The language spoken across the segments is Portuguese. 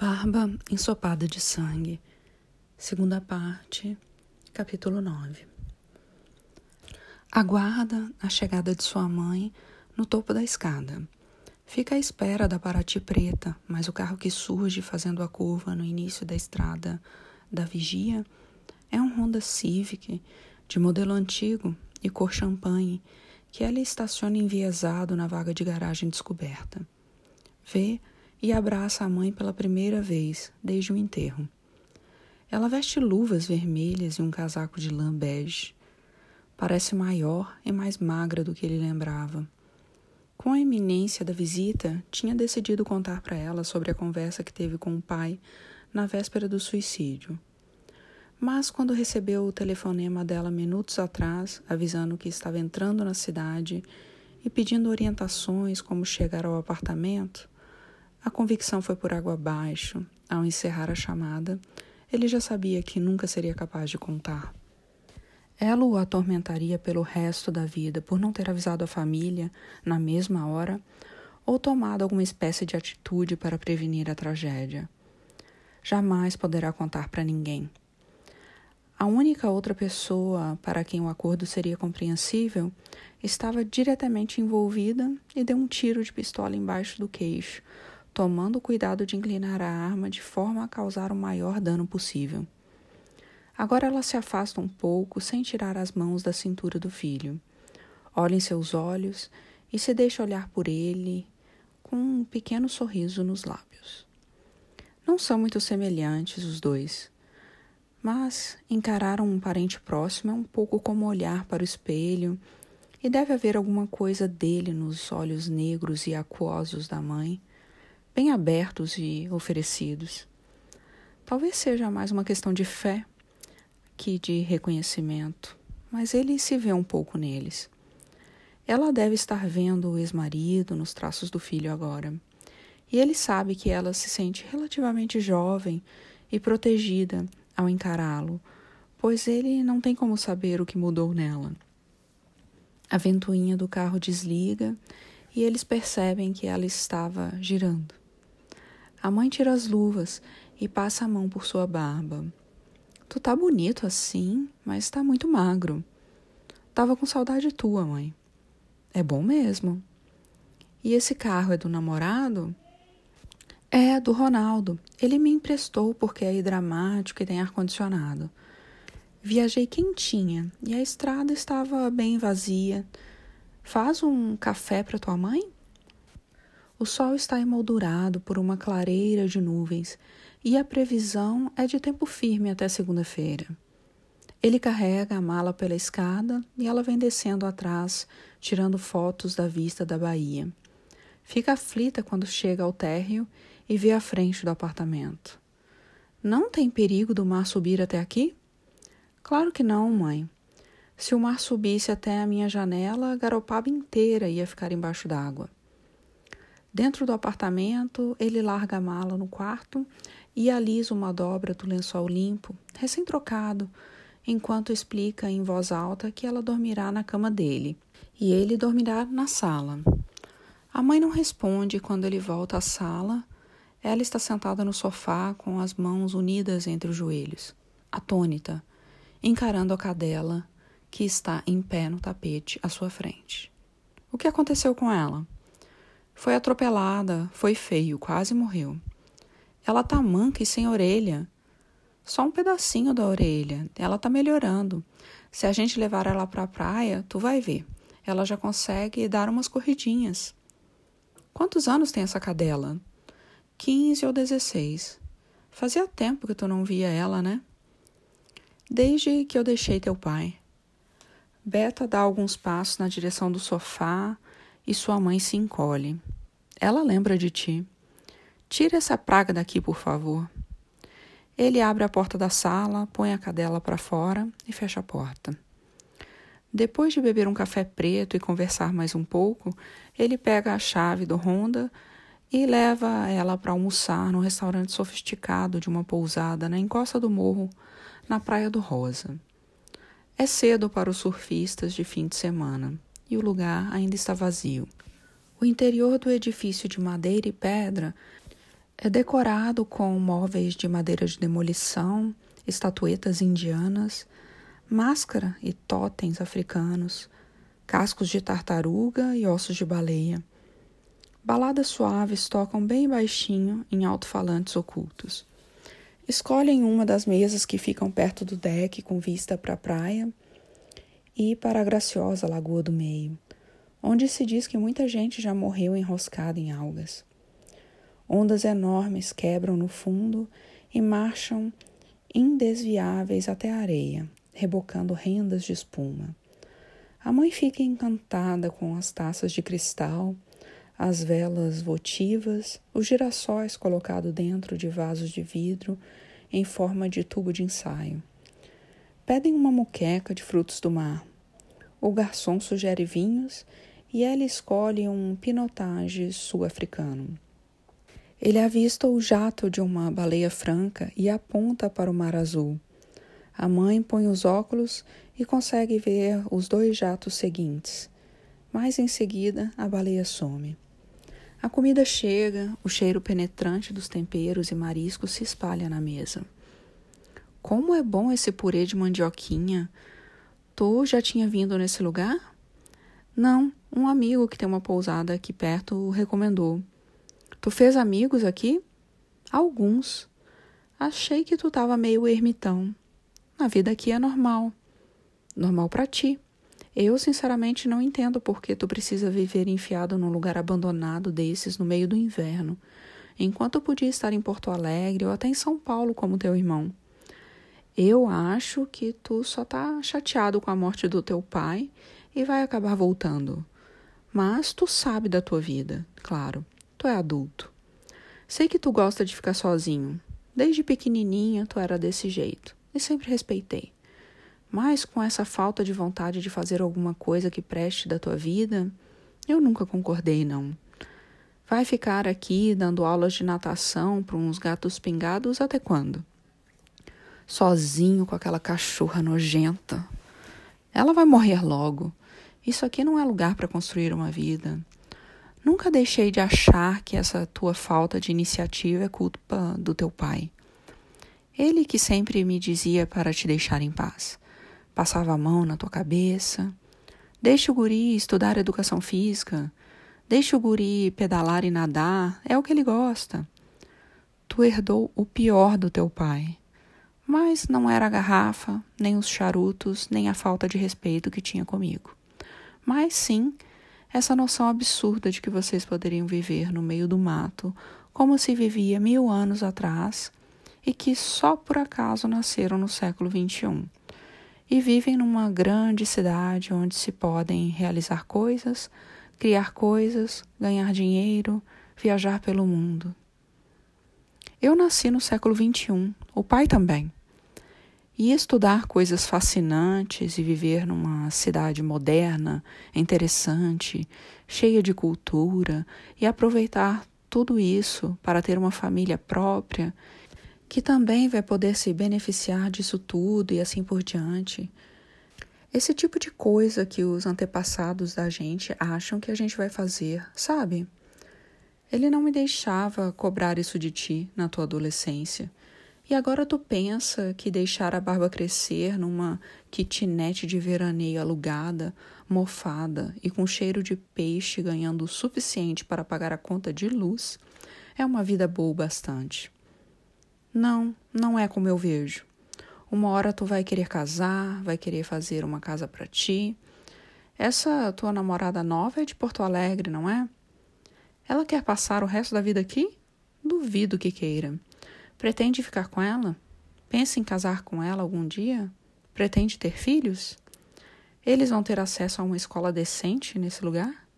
Barba ensopada de sangue. Segunda parte, capítulo 9. Aguarda a chegada de sua mãe no topo da escada. Fica à espera da Paraty preta, mas o carro que surge fazendo a curva no início da estrada da vigia é um Honda Civic de modelo antigo e cor champanhe que ela estaciona enviesado na vaga de garagem descoberta. Vê e abraça a mãe pela primeira vez desde o enterro. Ela veste luvas vermelhas e um casaco de lã bege. Parece maior e mais magra do que ele lembrava. Com a iminência da visita, tinha decidido contar para ela sobre a conversa que teve com o pai na véspera do suicídio. Mas quando recebeu o telefonema dela minutos atrás, avisando que estava entrando na cidade e pedindo orientações como chegar ao apartamento, a convicção foi por água abaixo. Ao encerrar a chamada, ele já sabia que nunca seria capaz de contar. Ela o atormentaria pelo resto da vida por não ter avisado a família na mesma hora ou tomado alguma espécie de atitude para prevenir a tragédia. Jamais poderá contar para ninguém. A única outra pessoa para quem o acordo seria compreensível estava diretamente envolvida e deu um tiro de pistola embaixo do queixo, tomando cuidado de inclinar a arma de forma a causar o maior dano possível. Agora ela se afasta um pouco sem tirar as mãos da cintura do filho. Olha em seus olhos e se deixa olhar por ele com um pequeno sorriso nos lábios. Não são muito semelhantes os dois, mas encarar um parente próximo é um pouco como olhar para o espelho, e deve haver alguma coisa dele nos olhos negros e aquosos da mãe bem abertos e oferecidos. Talvez seja mais uma questão de fé que de reconhecimento, mas ele se vê um pouco neles. Ela deve estar vendo o ex-marido nos traços do filho agora. E ele sabe que ela se sente relativamente jovem e protegida ao encará-lo, pois ele não tem como saber o que mudou nela. A ventoinha do carro desliga e eles percebem que ela estava girando. A mãe tira as luvas e passa a mão por sua barba. Tu tá bonito assim, mas tá muito magro. Tava com saudade tua, mãe. É bom mesmo. E esse carro é do namorado? É, do Ronaldo. Ele me emprestou porque é dramático e tem ar-condicionado. Viajei quentinha e a estrada estava bem vazia. Faz um café para tua mãe? O sol está emoldurado por uma clareira de nuvens e a previsão é de tempo firme até segunda-feira. Ele carrega a mala pela escada e ela vem descendo atrás, tirando fotos da vista da Bahia. Fica aflita quando chega ao térreo e vê a frente do apartamento. Não tem perigo do mar subir até aqui? Claro que não, mãe. Se o mar subisse até a minha janela, a garopaba inteira ia ficar embaixo d'água. Dentro do apartamento, ele larga a mala no quarto e alisa uma dobra do lençol limpo, recém-trocado, enquanto explica em voz alta que ela dormirá na cama dele e ele dormirá na sala. A mãe não responde quando ele volta à sala. Ela está sentada no sofá com as mãos unidas entre os joelhos, atônita, encarando a cadela que está em pé no tapete à sua frente. O que aconteceu com ela? Foi atropelada, foi feio, quase morreu. Ela tá manca e sem orelha. Só um pedacinho da orelha. Ela tá melhorando. Se a gente levar ela pra praia, tu vai ver. Ela já consegue dar umas corridinhas. Quantos anos tem essa cadela? Quinze ou dezesseis. Fazia tempo que tu não via ela, né? Desde que eu deixei teu pai. Beta dá alguns passos na direção do sofá, e sua mãe se encolhe. Ela lembra de ti. Tira essa praga daqui, por favor. Ele abre a porta da sala, põe a cadela para fora e fecha a porta. Depois de beber um café preto e conversar mais um pouco, ele pega a chave do Honda e leva ela para almoçar num restaurante sofisticado de uma pousada na encosta do morro, na Praia do Rosa. É cedo para os surfistas de fim de semana e o lugar ainda está vazio. O interior do edifício de madeira e pedra É decorado com móveis de madeira de demolição, estatuetas indianas, máscara e totens africanos, cascos de tartaruga e ossos de baleia. Baladas suaves tocam bem baixinho em alto-falantes ocultos. Escolhem uma das mesas que ficam perto do deck com vista para a praia e para a graciosa Lagoa do Meio, onde se diz que muita gente já morreu enroscada em algas. Ondas enormes quebram no fundo e marcham indesviáveis até a areia, rebocando rendas de espuma. A mãe fica encantada com as taças de cristal, as velas votivas, os girassóis colocados dentro de vasos de vidro em forma de tubo de ensaio. Pedem uma muqueca de frutos do mar. O garçom sugere vinhos e ela escolhe um pinotage sul-africano. Ele avista o jato de uma baleia franca e aponta para o mar azul. A mãe põe os óculos e consegue ver os dois jatos seguintes. Mas em seguida a baleia some. A comida chega, o cheiro penetrante dos temperos e mariscos se espalha na mesa. Como é bom esse purê de mandioquinha! Tu já tinha vindo nesse lugar? Não, um amigo que tem uma pousada aqui perto o recomendou. Tu fez amigos aqui? Alguns. Achei que tu tava meio ermitão. A vida aqui é normal. Normal para ti. Eu, sinceramente, não entendo por que tu precisa viver enfiado num lugar abandonado desses no meio do inverno, enquanto podia estar em Porto Alegre ou até em São Paulo como teu irmão. Eu acho que tu só tá chateado com a morte do teu pai e vai acabar voltando. Mas tu sabe da tua vida, claro. Tu é adulto. Sei que tu gosta de ficar sozinho. Desde pequenininha tu era desse jeito e sempre respeitei. Mas com essa falta de vontade de fazer alguma coisa que preste da tua vida, eu nunca concordei, não. Vai ficar aqui dando aulas de natação para uns gatos pingados até quando? Sozinho com aquela cachorra nojenta. Ela vai morrer logo. Isso aqui não é lugar para construir uma vida. Nunca deixei de achar que essa tua falta de iniciativa é culpa do teu pai. Ele que sempre me dizia para te deixar em paz passava a mão na tua cabeça. Deixa o guri estudar educação física. Deixa o guri pedalar e nadar. É o que ele gosta. Tu herdou o pior do teu pai. Mas não era a garrafa, nem os charutos, nem a falta de respeito que tinha comigo. Mas sim, essa noção absurda de que vocês poderiam viver no meio do mato como se vivia mil anos atrás e que só por acaso nasceram no século XXI e vivem numa grande cidade onde se podem realizar coisas, criar coisas, ganhar dinheiro, viajar pelo mundo. Eu nasci no século XXI, o pai também. E estudar coisas fascinantes e viver numa cidade moderna, interessante, cheia de cultura e aproveitar tudo isso para ter uma família própria que também vai poder se beneficiar disso tudo e assim por diante. Esse tipo de coisa que os antepassados da gente acham que a gente vai fazer, sabe? Ele não me deixava cobrar isso de ti na tua adolescência. E agora tu pensa que deixar a barba crescer numa kitnet de veraneio alugada, mofada e com cheiro de peixe ganhando o suficiente para pagar a conta de luz é uma vida boa bastante. Não, não é como eu vejo. Uma hora tu vai querer casar, vai querer fazer uma casa para ti. Essa tua namorada nova é de Porto Alegre, não é? Ela quer passar o resto da vida aqui? Duvido que queira. Pretende ficar com ela? Pensa em casar com ela algum dia? Pretende ter filhos? Eles vão ter acesso a uma escola decente nesse lugar?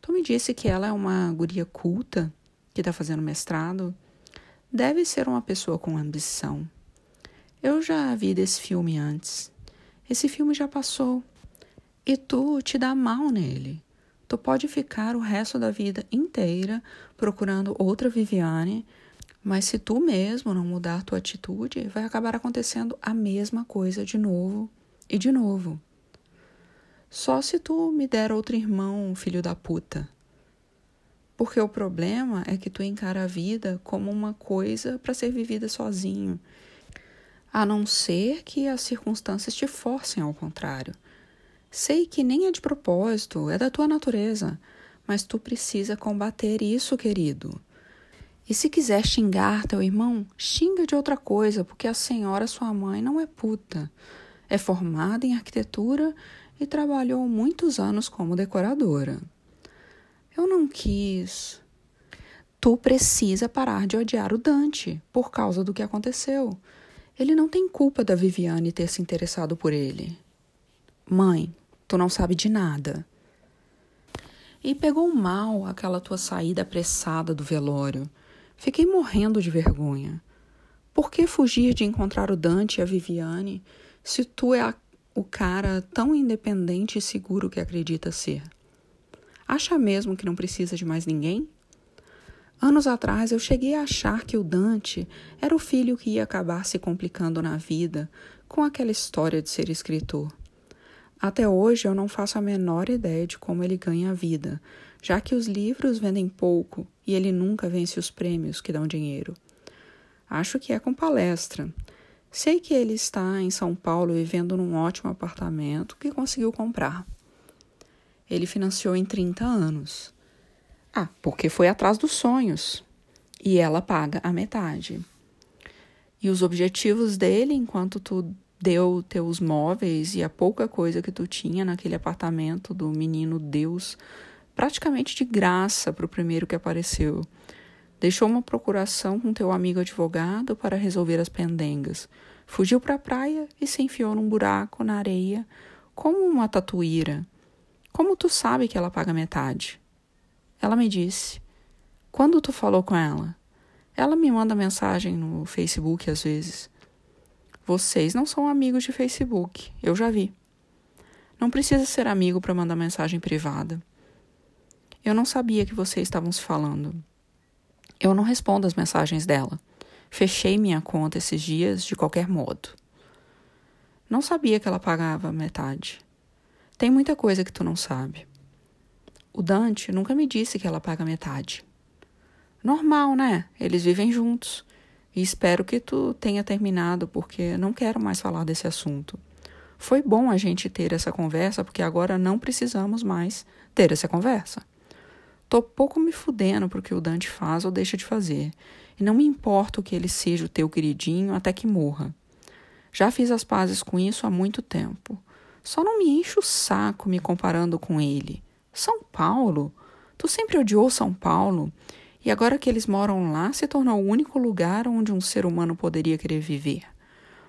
Tu me disse que ela é uma guria culta, que está fazendo mestrado, Deve ser uma pessoa com ambição. Eu já vi desse filme antes. Esse filme já passou. E tu te dá mal nele. Tu pode ficar o resto da vida inteira procurando outra Viviane, mas se tu mesmo não mudar tua atitude, vai acabar acontecendo a mesma coisa de novo e de novo. Só se tu me der outro irmão, filho da puta. Porque o problema é que tu encara a vida como uma coisa para ser vivida sozinho, a não ser que as circunstâncias te forcem ao contrário. Sei que nem é de propósito, é da tua natureza, mas tu precisa combater isso, querido. E se quiser xingar teu irmão, xinga de outra coisa, porque a senhora, sua mãe, não é puta. É formada em arquitetura e trabalhou muitos anos como decoradora. Eu não quis. Tu precisa parar de odiar o Dante por causa do que aconteceu. Ele não tem culpa da Viviane ter se interessado por ele. Mãe, tu não sabe de nada. E pegou mal aquela tua saída apressada do velório. Fiquei morrendo de vergonha. Por que fugir de encontrar o Dante e a Viviane se tu é a, o cara tão independente e seguro que acredita ser? Acha mesmo que não precisa de mais ninguém? Anos atrás eu cheguei a achar que o Dante era o filho que ia acabar se complicando na vida com aquela história de ser escritor. Até hoje eu não faço a menor ideia de como ele ganha a vida, já que os livros vendem pouco e ele nunca vence os prêmios que dão dinheiro. Acho que é com palestra. Sei que ele está em São Paulo vivendo num ótimo apartamento que conseguiu comprar. Ele financiou em 30 anos. Ah, porque foi atrás dos sonhos. E ela paga a metade. E os objetivos dele, enquanto tu deu teus móveis e a pouca coisa que tu tinha naquele apartamento do menino Deus, praticamente de graça para o primeiro que apareceu. Deixou uma procuração com teu amigo advogado para resolver as pendengas. Fugiu para a praia e se enfiou num buraco na areia como uma tatuíra como tu sabe que ela paga metade? Ela me disse. Quando tu falou com ela? Ela me manda mensagem no Facebook às vezes. Vocês não são amigos de Facebook, eu já vi. Não precisa ser amigo para mandar mensagem privada. Eu não sabia que vocês estavam se falando. Eu não respondo as mensagens dela. Fechei minha conta esses dias de qualquer modo. Não sabia que ela pagava metade. Tem muita coisa que tu não sabe. O Dante nunca me disse que ela paga metade. Normal, né? Eles vivem juntos. E espero que tu tenha terminado, porque não quero mais falar desse assunto. Foi bom a gente ter essa conversa, porque agora não precisamos mais ter essa conversa. Tô pouco me fudendo pro que o Dante faz ou deixa de fazer. E não me importa que ele seja o teu queridinho até que morra. Já fiz as pazes com isso há muito tempo. Só não me enche o saco me comparando com ele. São Paulo? Tu sempre odiou São Paulo. E agora que eles moram lá, se tornou o único lugar onde um ser humano poderia querer viver.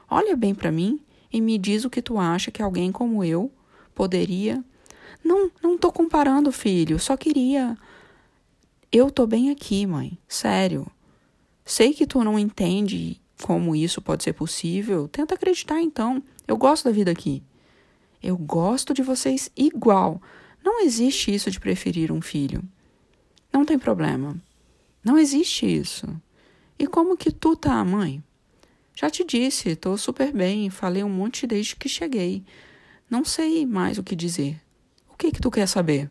Olha bem para mim e me diz o que tu acha que alguém como eu poderia. Não, não tô comparando, filho. Só queria. Eu tô bem aqui, mãe. Sério. Sei que tu não entende como isso pode ser possível. Tenta acreditar então. Eu gosto da vida aqui. Eu gosto de vocês igual. Não existe isso de preferir um filho. Não tem problema. Não existe isso. E como que tu tá, mãe? Já te disse, tô super bem, falei um monte desde que cheguei. Não sei mais o que dizer. O que que tu quer saber?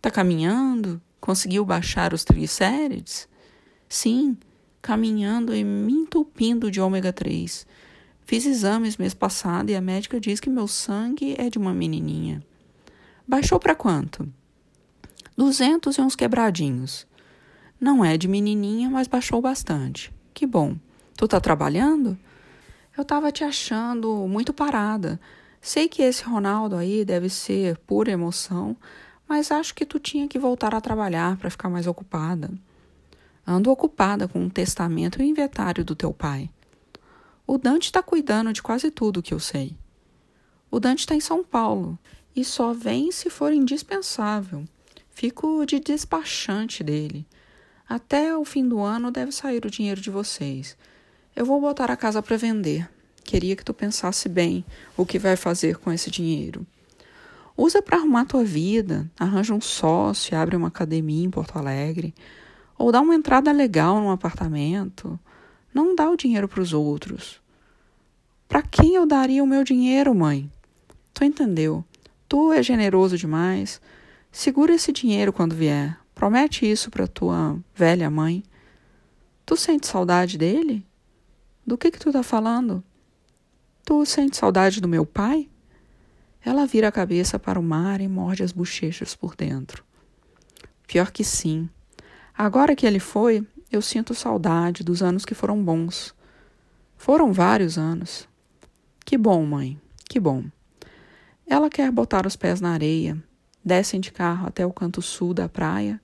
Tá caminhando? Conseguiu baixar os triglicérides? Sim, caminhando e me entupindo de ômega 3. Fiz exames mês passado e a médica diz que meu sangue é de uma menininha. Baixou para quanto? Duzentos e uns quebradinhos. Não é de menininha, mas baixou bastante. Que bom. Tu tá trabalhando? Eu tava te achando muito parada. Sei que esse Ronaldo aí deve ser pura emoção, mas acho que tu tinha que voltar a trabalhar para ficar mais ocupada. Ando ocupada com o testamento e o inventário do teu pai. O Dante está cuidando de quase tudo que eu sei. O Dante está em São Paulo e só vem se for indispensável. Fico de despachante dele. Até o fim do ano deve sair o dinheiro de vocês. Eu vou botar a casa para vender. Queria que tu pensasse bem o que vai fazer com esse dinheiro. Usa para arrumar tua vida, arranja um sócio, abre uma academia em Porto Alegre, ou dá uma entrada legal num apartamento. Não dá o dinheiro para os outros. Para quem eu daria o meu dinheiro, mãe? Tu entendeu? Tu é generoso demais. Segura esse dinheiro quando vier. Promete isso para tua velha mãe. Tu sente saudade dele? Do que que tu tá falando? Tu sente saudade do meu pai? Ela vira a cabeça para o mar e morde as bochechas por dentro. Pior que sim. Agora que ele foi, eu sinto saudade dos anos que foram bons. Foram vários anos. Que bom, mãe, que bom. Ela quer botar os pés na areia, descem de carro até o canto sul da praia,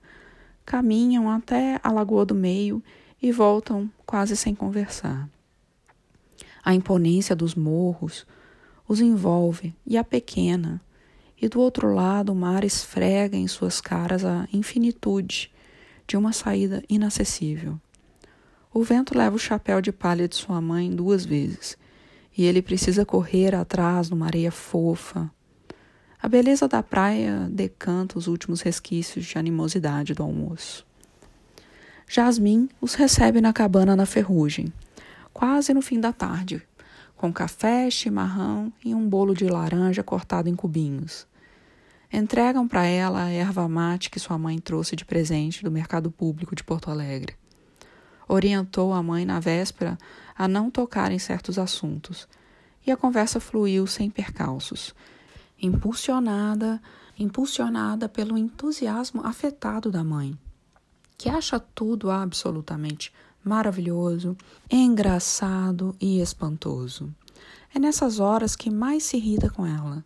caminham até a Lagoa do Meio e voltam quase sem conversar. A imponência dos morros os envolve e a pequena, e do outro lado o mar esfrega em suas caras a infinitude de uma saída inacessível. O vento leva o chapéu de palha de sua mãe duas vezes, e ele precisa correr atrás numa areia fofa, a beleza da praia decanta os últimos resquícios de animosidade do almoço. Jasmin os recebe na cabana na ferrugem, quase no fim da tarde, com café, chimarrão e um bolo de laranja cortado em cubinhos. Entregam para ela a erva mate que sua mãe trouxe de presente do mercado público de Porto Alegre. Orientou a mãe na véspera a não tocar em certos assuntos, e a conversa fluiu sem percalços impulsionada, impulsionada pelo entusiasmo afetado da mãe, que acha tudo absolutamente maravilhoso, engraçado e espantoso. É nessas horas que mais se irrita com ela,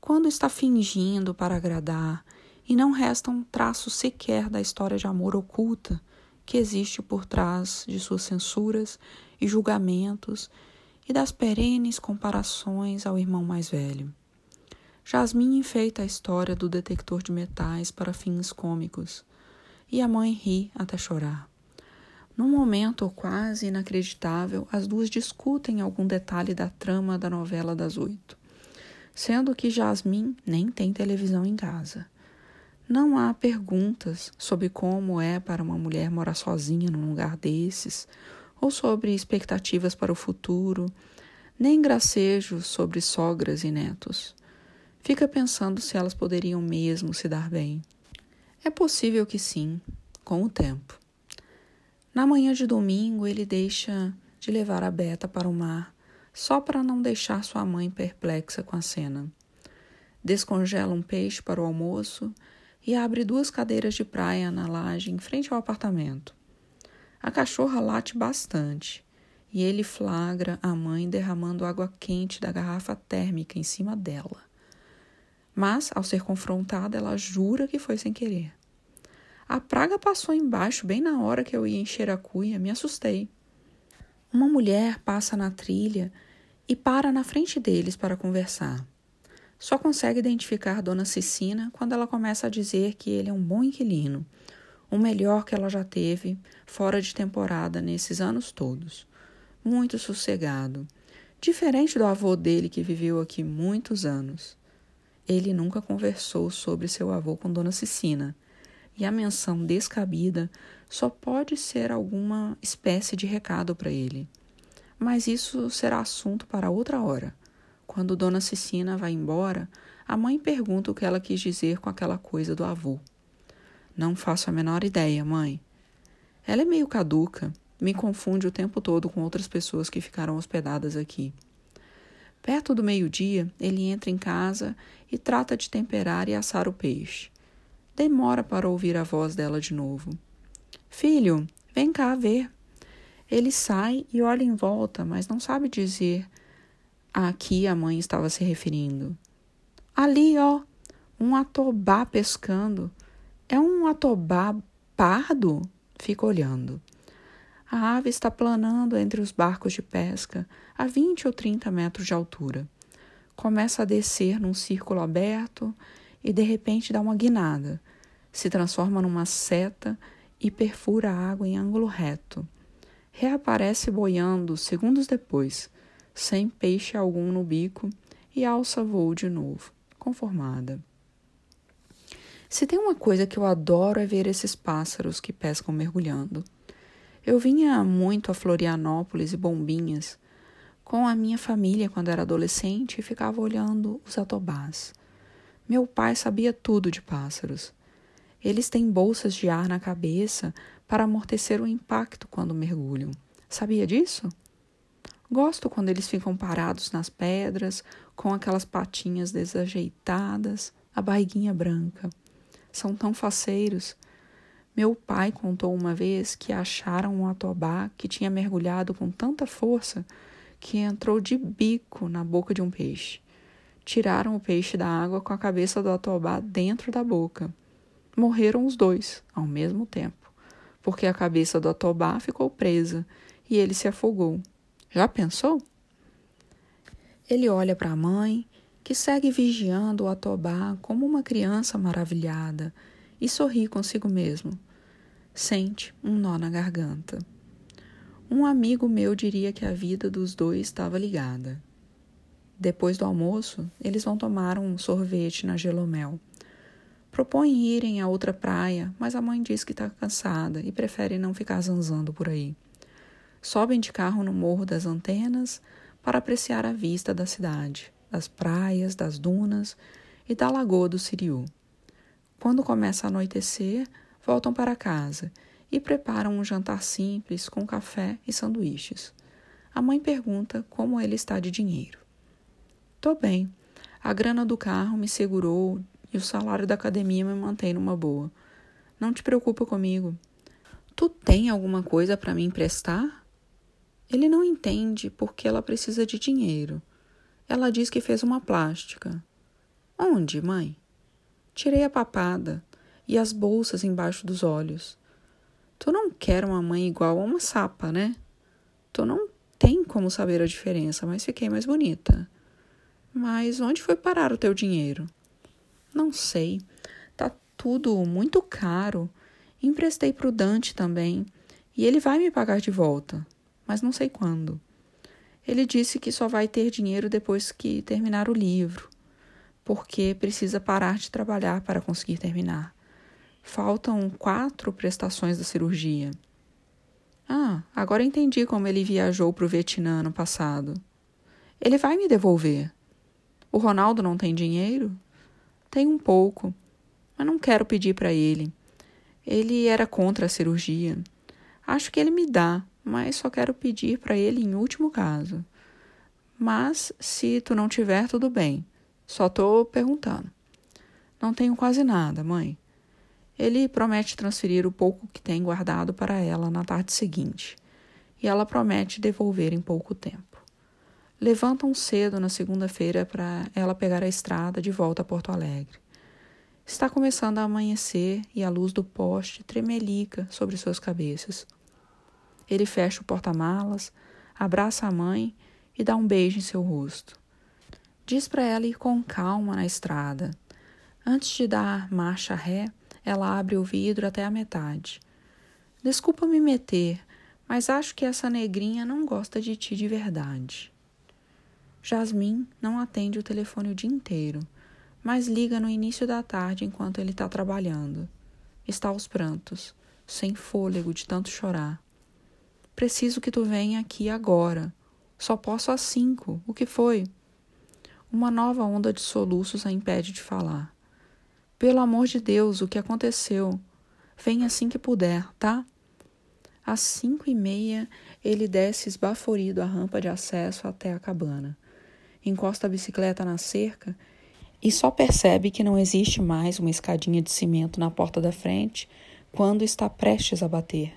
quando está fingindo para agradar e não resta um traço sequer da história de amor oculta que existe por trás de suas censuras e julgamentos e das perenes comparações ao irmão mais velho. Jasmine enfeita a história do detector de metais para fins cômicos, e a mãe ri até chorar. Num momento quase inacreditável, as duas discutem algum detalhe da trama da novela das oito, sendo que Jasmine nem tem televisão em casa. Não há perguntas sobre como é para uma mulher morar sozinha num lugar desses, ou sobre expectativas para o futuro, nem gracejos sobre sogras e netos. Fica pensando se elas poderiam mesmo se dar bem. É possível que sim, com o tempo. Na manhã de domingo, ele deixa de levar a Beta para o mar, só para não deixar sua mãe perplexa com a cena. Descongela um peixe para o almoço e abre duas cadeiras de praia na laje em frente ao apartamento. A cachorra late bastante e ele flagra a mãe derramando água quente da garrafa térmica em cima dela mas, ao ser confrontada, ela jura que foi sem querer. A praga passou embaixo bem na hora que eu ia encher a cuia, me assustei. Uma mulher passa na trilha e para na frente deles para conversar. Só consegue identificar Dona Cecina quando ela começa a dizer que ele é um bom inquilino, o melhor que ela já teve fora de temporada nesses anos todos. Muito sossegado, diferente do avô dele que viveu aqui muitos anos. Ele nunca conversou sobre seu avô com Dona Cecina, e a menção descabida só pode ser alguma espécie de recado para ele. Mas isso será assunto para outra hora. Quando Dona Cecina vai embora, a mãe pergunta o que ela quis dizer com aquela coisa do avô. Não faço a menor ideia, mãe. Ela é meio caduca, me confunde o tempo todo com outras pessoas que ficaram hospedadas aqui. Perto do meio-dia, ele entra em casa e trata de temperar e assar o peixe. Demora para ouvir a voz dela de novo. Filho, vem cá ver. Ele sai e olha em volta, mas não sabe dizer a que a mãe estava se referindo. Ali, ó, um atobá pescando. É um atobá pardo? Fica olhando. A ave está planando entre os barcos de pesca a 20 ou 30 metros de altura. Começa a descer num círculo aberto e de repente dá uma guinada. Se transforma numa seta e perfura a água em ângulo reto. Reaparece boiando segundos depois, sem peixe algum no bico, e alça voo de novo, conformada. Se tem uma coisa que eu adoro é ver esses pássaros que pescam mergulhando. Eu vinha muito a Florianópolis e Bombinhas com a minha família quando era adolescente e ficava olhando os atobás. Meu pai sabia tudo de pássaros. Eles têm bolsas de ar na cabeça para amortecer o impacto quando mergulham. Sabia disso? Gosto quando eles ficam parados nas pedras, com aquelas patinhas desajeitadas, a barriguinha branca. São tão faceiros. Meu pai contou uma vez que acharam um atobá que tinha mergulhado com tanta força que entrou de bico na boca de um peixe. Tiraram o peixe da água com a cabeça do atobá dentro da boca. Morreram os dois ao mesmo tempo, porque a cabeça do atobá ficou presa e ele se afogou. Já pensou? Ele olha para a mãe, que segue vigiando o atobá como uma criança maravilhada, e sorri consigo mesmo. Sente um nó na garganta. Um amigo meu diria que a vida dos dois estava ligada. Depois do almoço, eles vão tomar um sorvete na Gelomel. Propõem irem a outra praia, mas a mãe diz que está cansada e prefere não ficar zanzando por aí. Sobem de carro no Morro das Antenas para apreciar a vista da cidade, das praias, das dunas e da Lagoa do Siriu. Quando começa a anoitecer, voltam para casa e preparam um jantar simples com café e sanduíches. A mãe pergunta como ele está de dinheiro. Tô bem. A grana do carro me segurou e o salário da academia me mantém numa boa. Não te preocupa comigo. Tu tem alguma coisa para me emprestar? Ele não entende porque ela precisa de dinheiro. Ela diz que fez uma plástica. Onde, mãe? Tirei a papada e as bolsas embaixo dos olhos. Tu não quer uma mãe igual a uma sapa, né? Tu não tem como saber a diferença, mas fiquei mais bonita. Mas onde foi parar o teu dinheiro? Não sei. Tá tudo muito caro. Emprestei pro Dante também, e ele vai me pagar de volta mas não sei quando. Ele disse que só vai ter dinheiro depois que terminar o livro, porque precisa parar de trabalhar para conseguir terminar. Faltam quatro prestações da cirurgia. Ah, agora entendi como ele viajou para o Vietnã no passado. Ele vai me devolver. O Ronaldo não tem dinheiro? Tem um pouco, mas não quero pedir para ele. Ele era contra a cirurgia. Acho que ele me dá, mas só quero pedir para ele em último caso. Mas se tu não tiver, tudo bem. Só tô perguntando. Não tenho quase nada, mãe. Ele promete transferir o pouco que tem guardado para ela na tarde seguinte, e ela promete devolver em pouco tempo. Levantam cedo na segunda-feira para ela pegar a estrada de volta a Porto Alegre. Está começando a amanhecer e a luz do poste tremelica sobre suas cabeças. Ele fecha o porta-malas, abraça a mãe e dá um beijo em seu rosto. Diz para ela ir com calma na estrada. Antes de dar marcha ré, ela abre o vidro até a metade. Desculpa me meter, mas acho que essa negrinha não gosta de ti de verdade. Jasmine não atende o telefone o dia inteiro, mas liga no início da tarde enquanto ele está trabalhando. Está aos prantos, sem fôlego de tanto chorar. Preciso que tu venha aqui agora. Só posso às cinco. O que foi? Uma nova onda de soluços a impede de falar. Pelo amor de Deus, o que aconteceu? Vem assim que puder, tá? Às cinco e meia, ele desce esbaforido a rampa de acesso até a cabana. Encosta a bicicleta na cerca e só percebe que não existe mais uma escadinha de cimento na porta da frente quando está prestes a bater.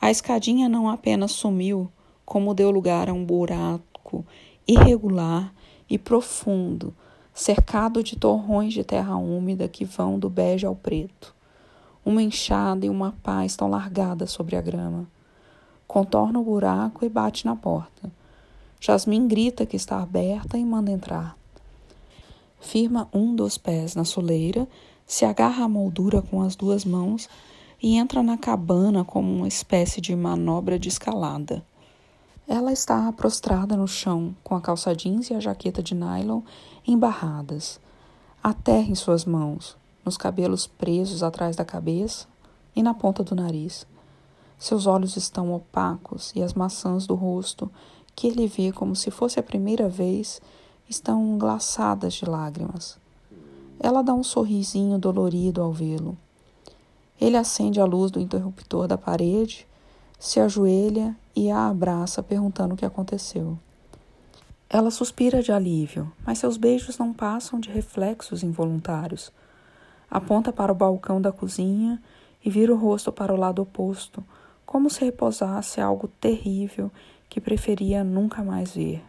A escadinha não apenas sumiu, como deu lugar a um buraco irregular e profundo, cercado de torrões de terra úmida que vão do bege ao preto. Uma enxada e uma pá estão largadas sobre a grama. Contorna o buraco e bate na porta. Jasmin grita que está aberta e manda entrar. Firma um dos pés na soleira, se agarra à moldura com as duas mãos e entra na cabana como uma espécie de manobra de escalada. Ela está prostrada no chão, com a calça jeans e a jaqueta de nylon embarradas. A terra em suas mãos, nos cabelos presos atrás da cabeça e na ponta do nariz. Seus olhos estão opacos e as maçãs do rosto, que ele vê como se fosse a primeira vez, estão glaçadas de lágrimas. Ela dá um sorrisinho dolorido ao vê-lo. Ele acende a luz do interruptor da parede, se ajoelha e a abraça, perguntando o que aconteceu. Ela suspira de alívio, mas seus beijos não passam de reflexos involuntários. Aponta para o balcão da cozinha e vira o rosto para o lado oposto, como se repousasse algo terrível que preferia nunca mais ver.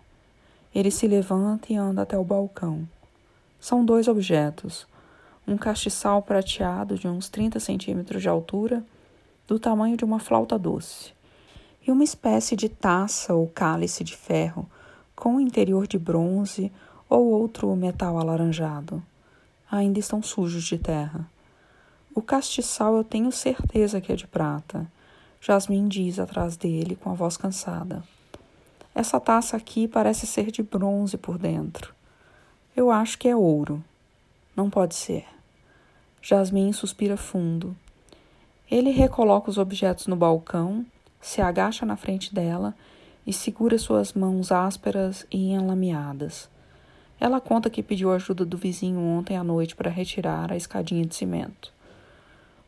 Ele se levanta e anda até o balcão. São dois objetos: um castiçal prateado de uns 30 centímetros de altura, do tamanho de uma flauta doce, e uma espécie de taça ou cálice de ferro com interior de bronze ou outro metal alaranjado. Ainda estão sujos de terra. O castiçal eu tenho certeza que é de prata. Jasmin diz atrás dele com a voz cansada. Essa taça aqui parece ser de bronze por dentro. Eu acho que é ouro. Não pode ser. Jasmin suspira fundo. Ele recoloca os objetos no balcão, se agacha na frente dela e segura suas mãos ásperas e enlameadas. Ela conta que pediu ajuda do vizinho ontem à noite para retirar a escadinha de cimento.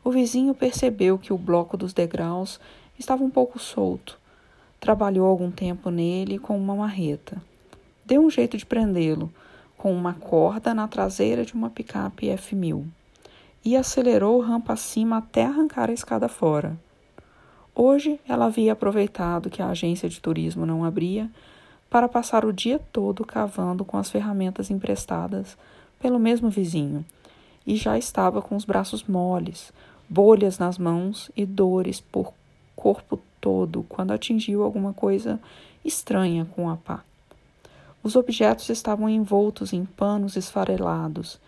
O vizinho percebeu que o bloco dos degraus estava um pouco solto. Trabalhou algum tempo nele com uma marreta. Deu um jeito de prendê-lo, com uma corda na traseira de uma picape F1000, e acelerou rampa acima até arrancar a escada fora. Hoje ela havia aproveitado que a agência de turismo não abria para passar o dia todo cavando com as ferramentas emprestadas pelo mesmo vizinho e já estava com os braços moles, bolhas nas mãos e dores por corpo todo quando atingiu alguma coisa estranha com a pá. Os objetos estavam envoltos em panos esfarelados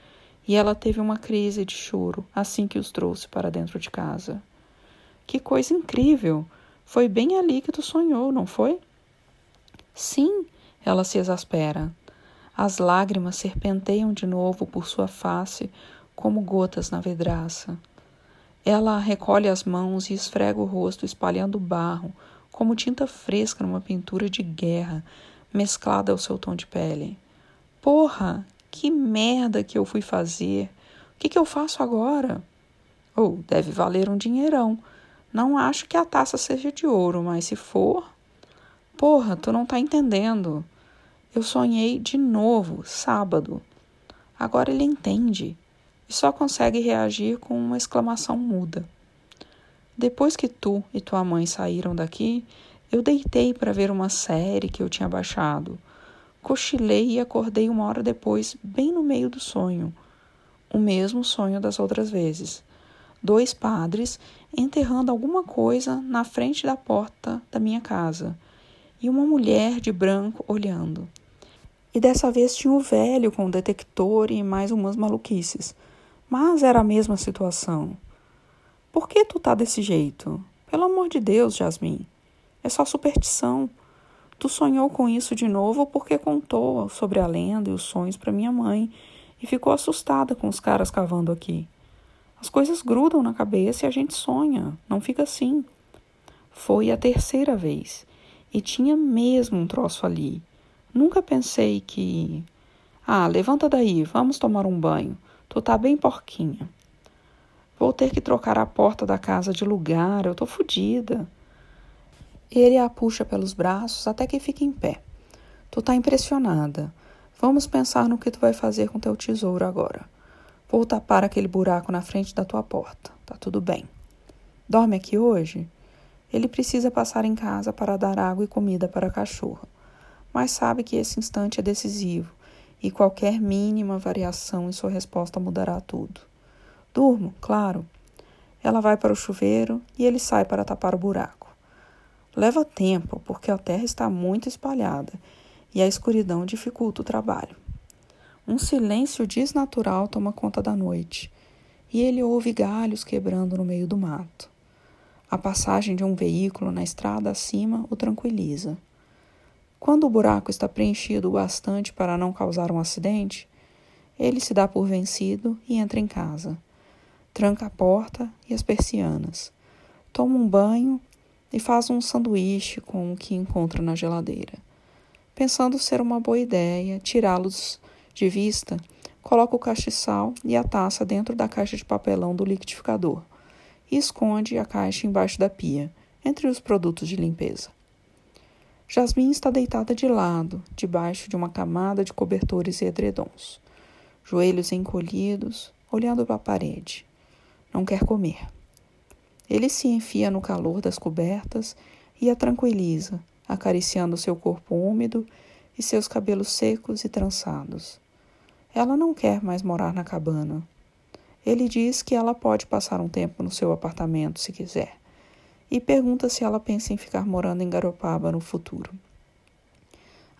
e ela teve uma crise de choro assim que os trouxe para dentro de casa. Que coisa incrível! Foi bem ali que tu sonhou, não foi? Sim, ela se exaspera. As lágrimas serpenteiam de novo por sua face como gotas na vidraça. Ela recolhe as mãos e esfrega o rosto, espalhando barro, como tinta fresca numa pintura de guerra, mesclada ao seu tom de pele. Porra, que merda que eu fui fazer! O que, que eu faço agora? Ou oh, deve valer um dinheirão. Não acho que a taça seja de ouro, mas se for. Porra, tu não tá entendendo. Eu sonhei de novo, sábado. Agora ele entende e só consegue reagir com uma exclamação muda. Depois que tu e tua mãe saíram daqui, eu deitei para ver uma série que eu tinha baixado. Cochilei e acordei uma hora depois, bem no meio do sonho. O mesmo sonho das outras vezes dois padres enterrando alguma coisa na frente da porta da minha casa e uma mulher de branco olhando. E dessa vez tinha o velho com o detector e mais umas maluquices. Mas era a mesma situação. Por que tu tá desse jeito? Pelo amor de Deus, Jasmine. É só superstição. Tu sonhou com isso de novo porque contou sobre a lenda e os sonhos para minha mãe e ficou assustada com os caras cavando aqui. As coisas grudam na cabeça e a gente sonha, não fica assim. Foi a terceira vez e tinha mesmo um troço ali. Nunca pensei que. Ah, levanta daí, vamos tomar um banho. Tu tá bem porquinha. Vou ter que trocar a porta da casa de lugar, eu tô fodida. Ele a puxa pelos braços até que fica em pé. Tu tá impressionada. Vamos pensar no que tu vai fazer com teu tesouro agora. Vou tapar aquele buraco na frente da tua porta. Tá tudo bem. Dorme aqui hoje? Ele precisa passar em casa para dar água e comida para a cachorra, mas sabe que esse instante é decisivo e qualquer mínima variação em sua resposta mudará tudo. Durmo, claro. Ela vai para o chuveiro e ele sai para tapar o buraco. Leva tempo, porque a terra está muito espalhada e a escuridão dificulta o trabalho. Um silêncio desnatural toma conta da noite, e ele ouve galhos quebrando no meio do mato. A passagem de um veículo na estrada acima o tranquiliza. Quando o buraco está preenchido o bastante para não causar um acidente, ele se dá por vencido e entra em casa. Tranca a porta e as persianas. Toma um banho e faz um sanduíche com o que encontra na geladeira. Pensando ser uma boa ideia tirá-los de vista, coloca o castiçal e a taça dentro da caixa de papelão do liquidificador e esconde a caixa embaixo da pia, entre os produtos de limpeza. Jasmine está deitada de lado, debaixo de uma camada de cobertores e edredons, joelhos encolhidos, olhando para a parede. Não quer comer. Ele se enfia no calor das cobertas e a tranquiliza, acariciando seu corpo úmido e seus cabelos secos e trançados. Ela não quer mais morar na cabana. Ele diz que ela pode passar um tempo no seu apartamento se quiser e pergunta se ela pensa em ficar morando em Garopaba no futuro.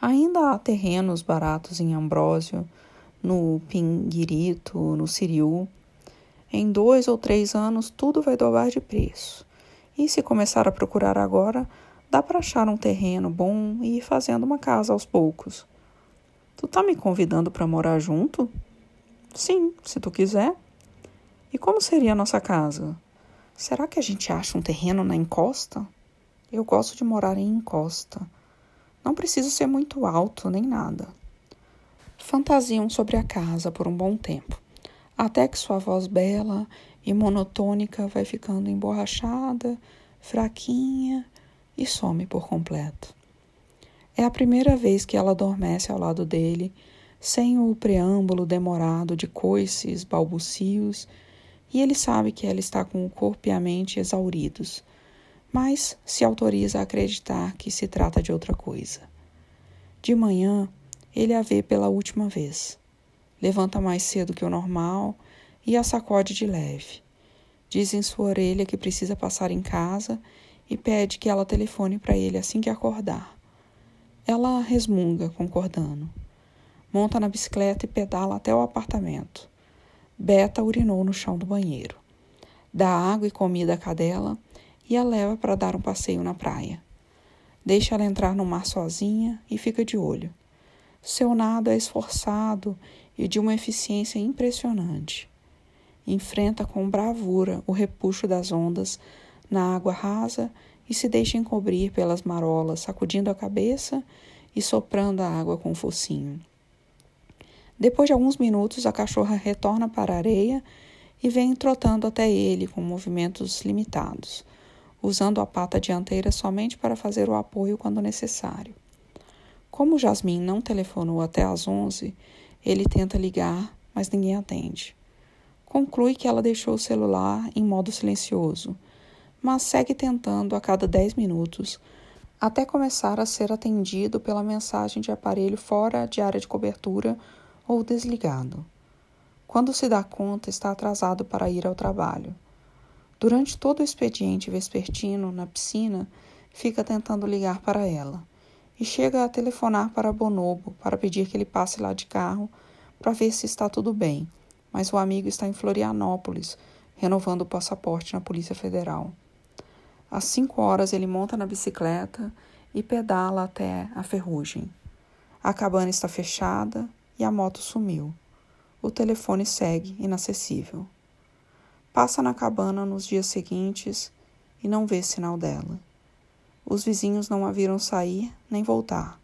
Ainda há terrenos baratos em Ambrósio, no Pinguirito, no Siriu. Em dois ou três anos tudo vai dobrar de preço. E se começar a procurar agora, dá para achar um terreno bom e ir fazendo uma casa aos poucos. Tu tá me convidando para morar junto? Sim, se tu quiser. E como seria a nossa casa? Será que a gente acha um terreno na encosta? Eu gosto de morar em encosta. Não preciso ser muito alto nem nada. Fantasiam sobre a casa por um bom tempo, até que sua voz bela e monotônica vai ficando emborrachada, fraquinha e some por completo. É a primeira vez que ela adormece ao lado dele, sem o preâmbulo demorado de coices, balbucios e ele sabe que ela está com o corpo e a mente exauridos, mas se autoriza a acreditar que se trata de outra coisa. De manhã, ele a vê pela última vez. Levanta mais cedo que o normal e a sacode de leve. Diz em sua orelha que precisa passar em casa e pede que ela telefone para ele assim que acordar. Ela resmunga, concordando. Monta na bicicleta e pedala até o apartamento. Beta urinou no chão do banheiro. Dá água e comida à cadela e a leva para dar um passeio na praia. Deixa ela entrar no mar sozinha e fica de olho. Seu nado é esforçado e de uma eficiência impressionante. Enfrenta com bravura o repuxo das ondas na água rasa e se deixa encobrir pelas marolas, sacudindo a cabeça e soprando a água com o focinho. Depois de alguns minutos, a cachorra retorna para a areia e vem trotando até ele com movimentos limitados, usando a pata dianteira somente para fazer o apoio quando necessário. Como Jasmine não telefonou até às onze, ele tenta ligar, mas ninguém atende. Conclui que ela deixou o celular em modo silencioso, mas segue tentando a cada dez minutos, até começar a ser atendido pela mensagem de aparelho fora de área de cobertura ou desligado. Quando se dá conta, está atrasado para ir ao trabalho. Durante todo o expediente vespertino na piscina, fica tentando ligar para ela e chega a telefonar para Bonobo para pedir que ele passe lá de carro para ver se está tudo bem, mas o amigo está em Florianópolis, renovando o passaporte na Polícia Federal. Às cinco horas ele monta na bicicleta e pedala até a ferrugem. A cabana está fechada e a moto sumiu. O telefone segue inacessível. Passa na cabana nos dias seguintes e não vê sinal dela. Os vizinhos não a viram sair nem voltar.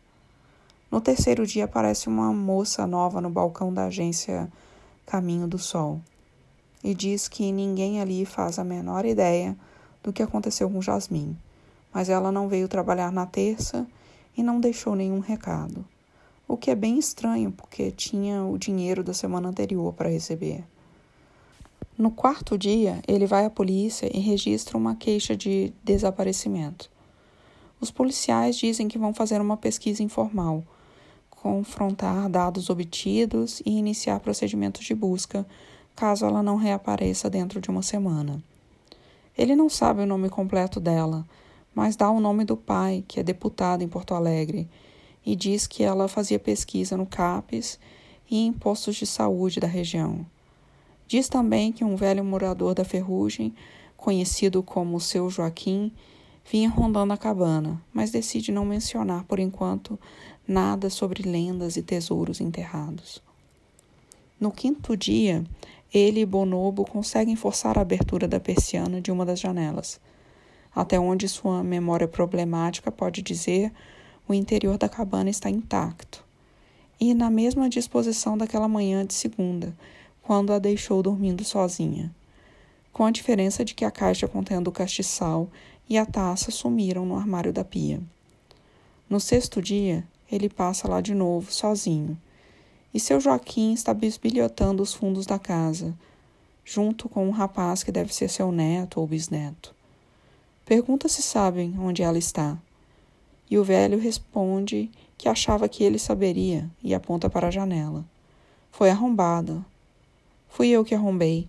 No terceiro dia aparece uma moça nova no balcão da agência Caminho do Sol e diz que ninguém ali faz a menor ideia do que aconteceu com Jasmine, mas ela não veio trabalhar na terça e não deixou nenhum recado o que é bem estranho porque tinha o dinheiro da semana anterior para receber. No quarto dia, ele vai à polícia e registra uma queixa de desaparecimento. Os policiais dizem que vão fazer uma pesquisa informal, confrontar dados obtidos e iniciar procedimentos de busca caso ela não reapareça dentro de uma semana. Ele não sabe o nome completo dela, mas dá o nome do pai, que é deputado em Porto Alegre, e diz que ela fazia pesquisa no CAPES e em postos de saúde da região. Diz também que um velho morador da Ferrugem, conhecido como seu Joaquim, vinha rondando a cabana, mas decide não mencionar por enquanto nada sobre lendas e tesouros enterrados. No quinto dia, ele e Bonobo conseguem forçar a abertura da persiana de uma das janelas, até onde sua memória problemática pode dizer o interior da cabana está intacto e na mesma disposição daquela manhã de segunda, quando a deixou dormindo sozinha. com a diferença de que a caixa contendo o castiçal e a taça sumiram no armário da pia. No sexto dia, ele passa lá de novo, sozinho, e seu Joaquim está bisbilhotando os fundos da casa, junto com um rapaz que deve ser seu neto ou bisneto. Pergunta se sabem onde ela está. E o velho responde que achava que ele saberia e aponta para a janela. Foi arrombada. Fui eu que arrombei.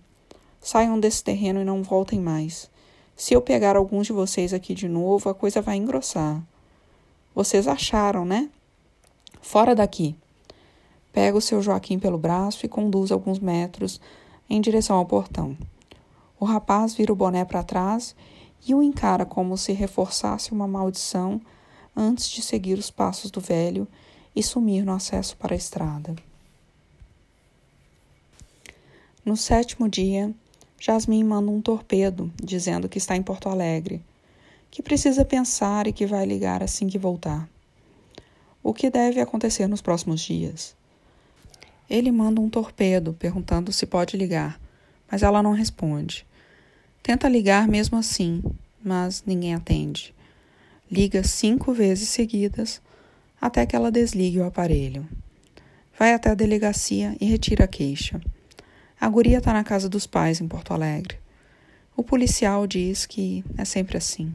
Saiam desse terreno e não voltem mais. Se eu pegar alguns de vocês aqui de novo, a coisa vai engrossar. Vocês acharam, né? Fora daqui. Pega o seu Joaquim pelo braço e conduz alguns metros em direção ao portão. O rapaz vira o boné para trás e o encara como se reforçasse uma maldição antes de seguir os passos do velho e sumir no acesso para a estrada. No sétimo dia, Jasmine manda um torpedo dizendo que está em Porto Alegre, que precisa pensar e que vai ligar assim que voltar. O que deve acontecer nos próximos dias? Ele manda um torpedo perguntando se pode ligar, mas ela não responde. Tenta ligar mesmo assim, mas ninguém atende. Liga cinco vezes seguidas até que ela desligue o aparelho. Vai até a delegacia e retira a queixa. A guria está na casa dos pais em Porto Alegre. O policial diz que é sempre assim.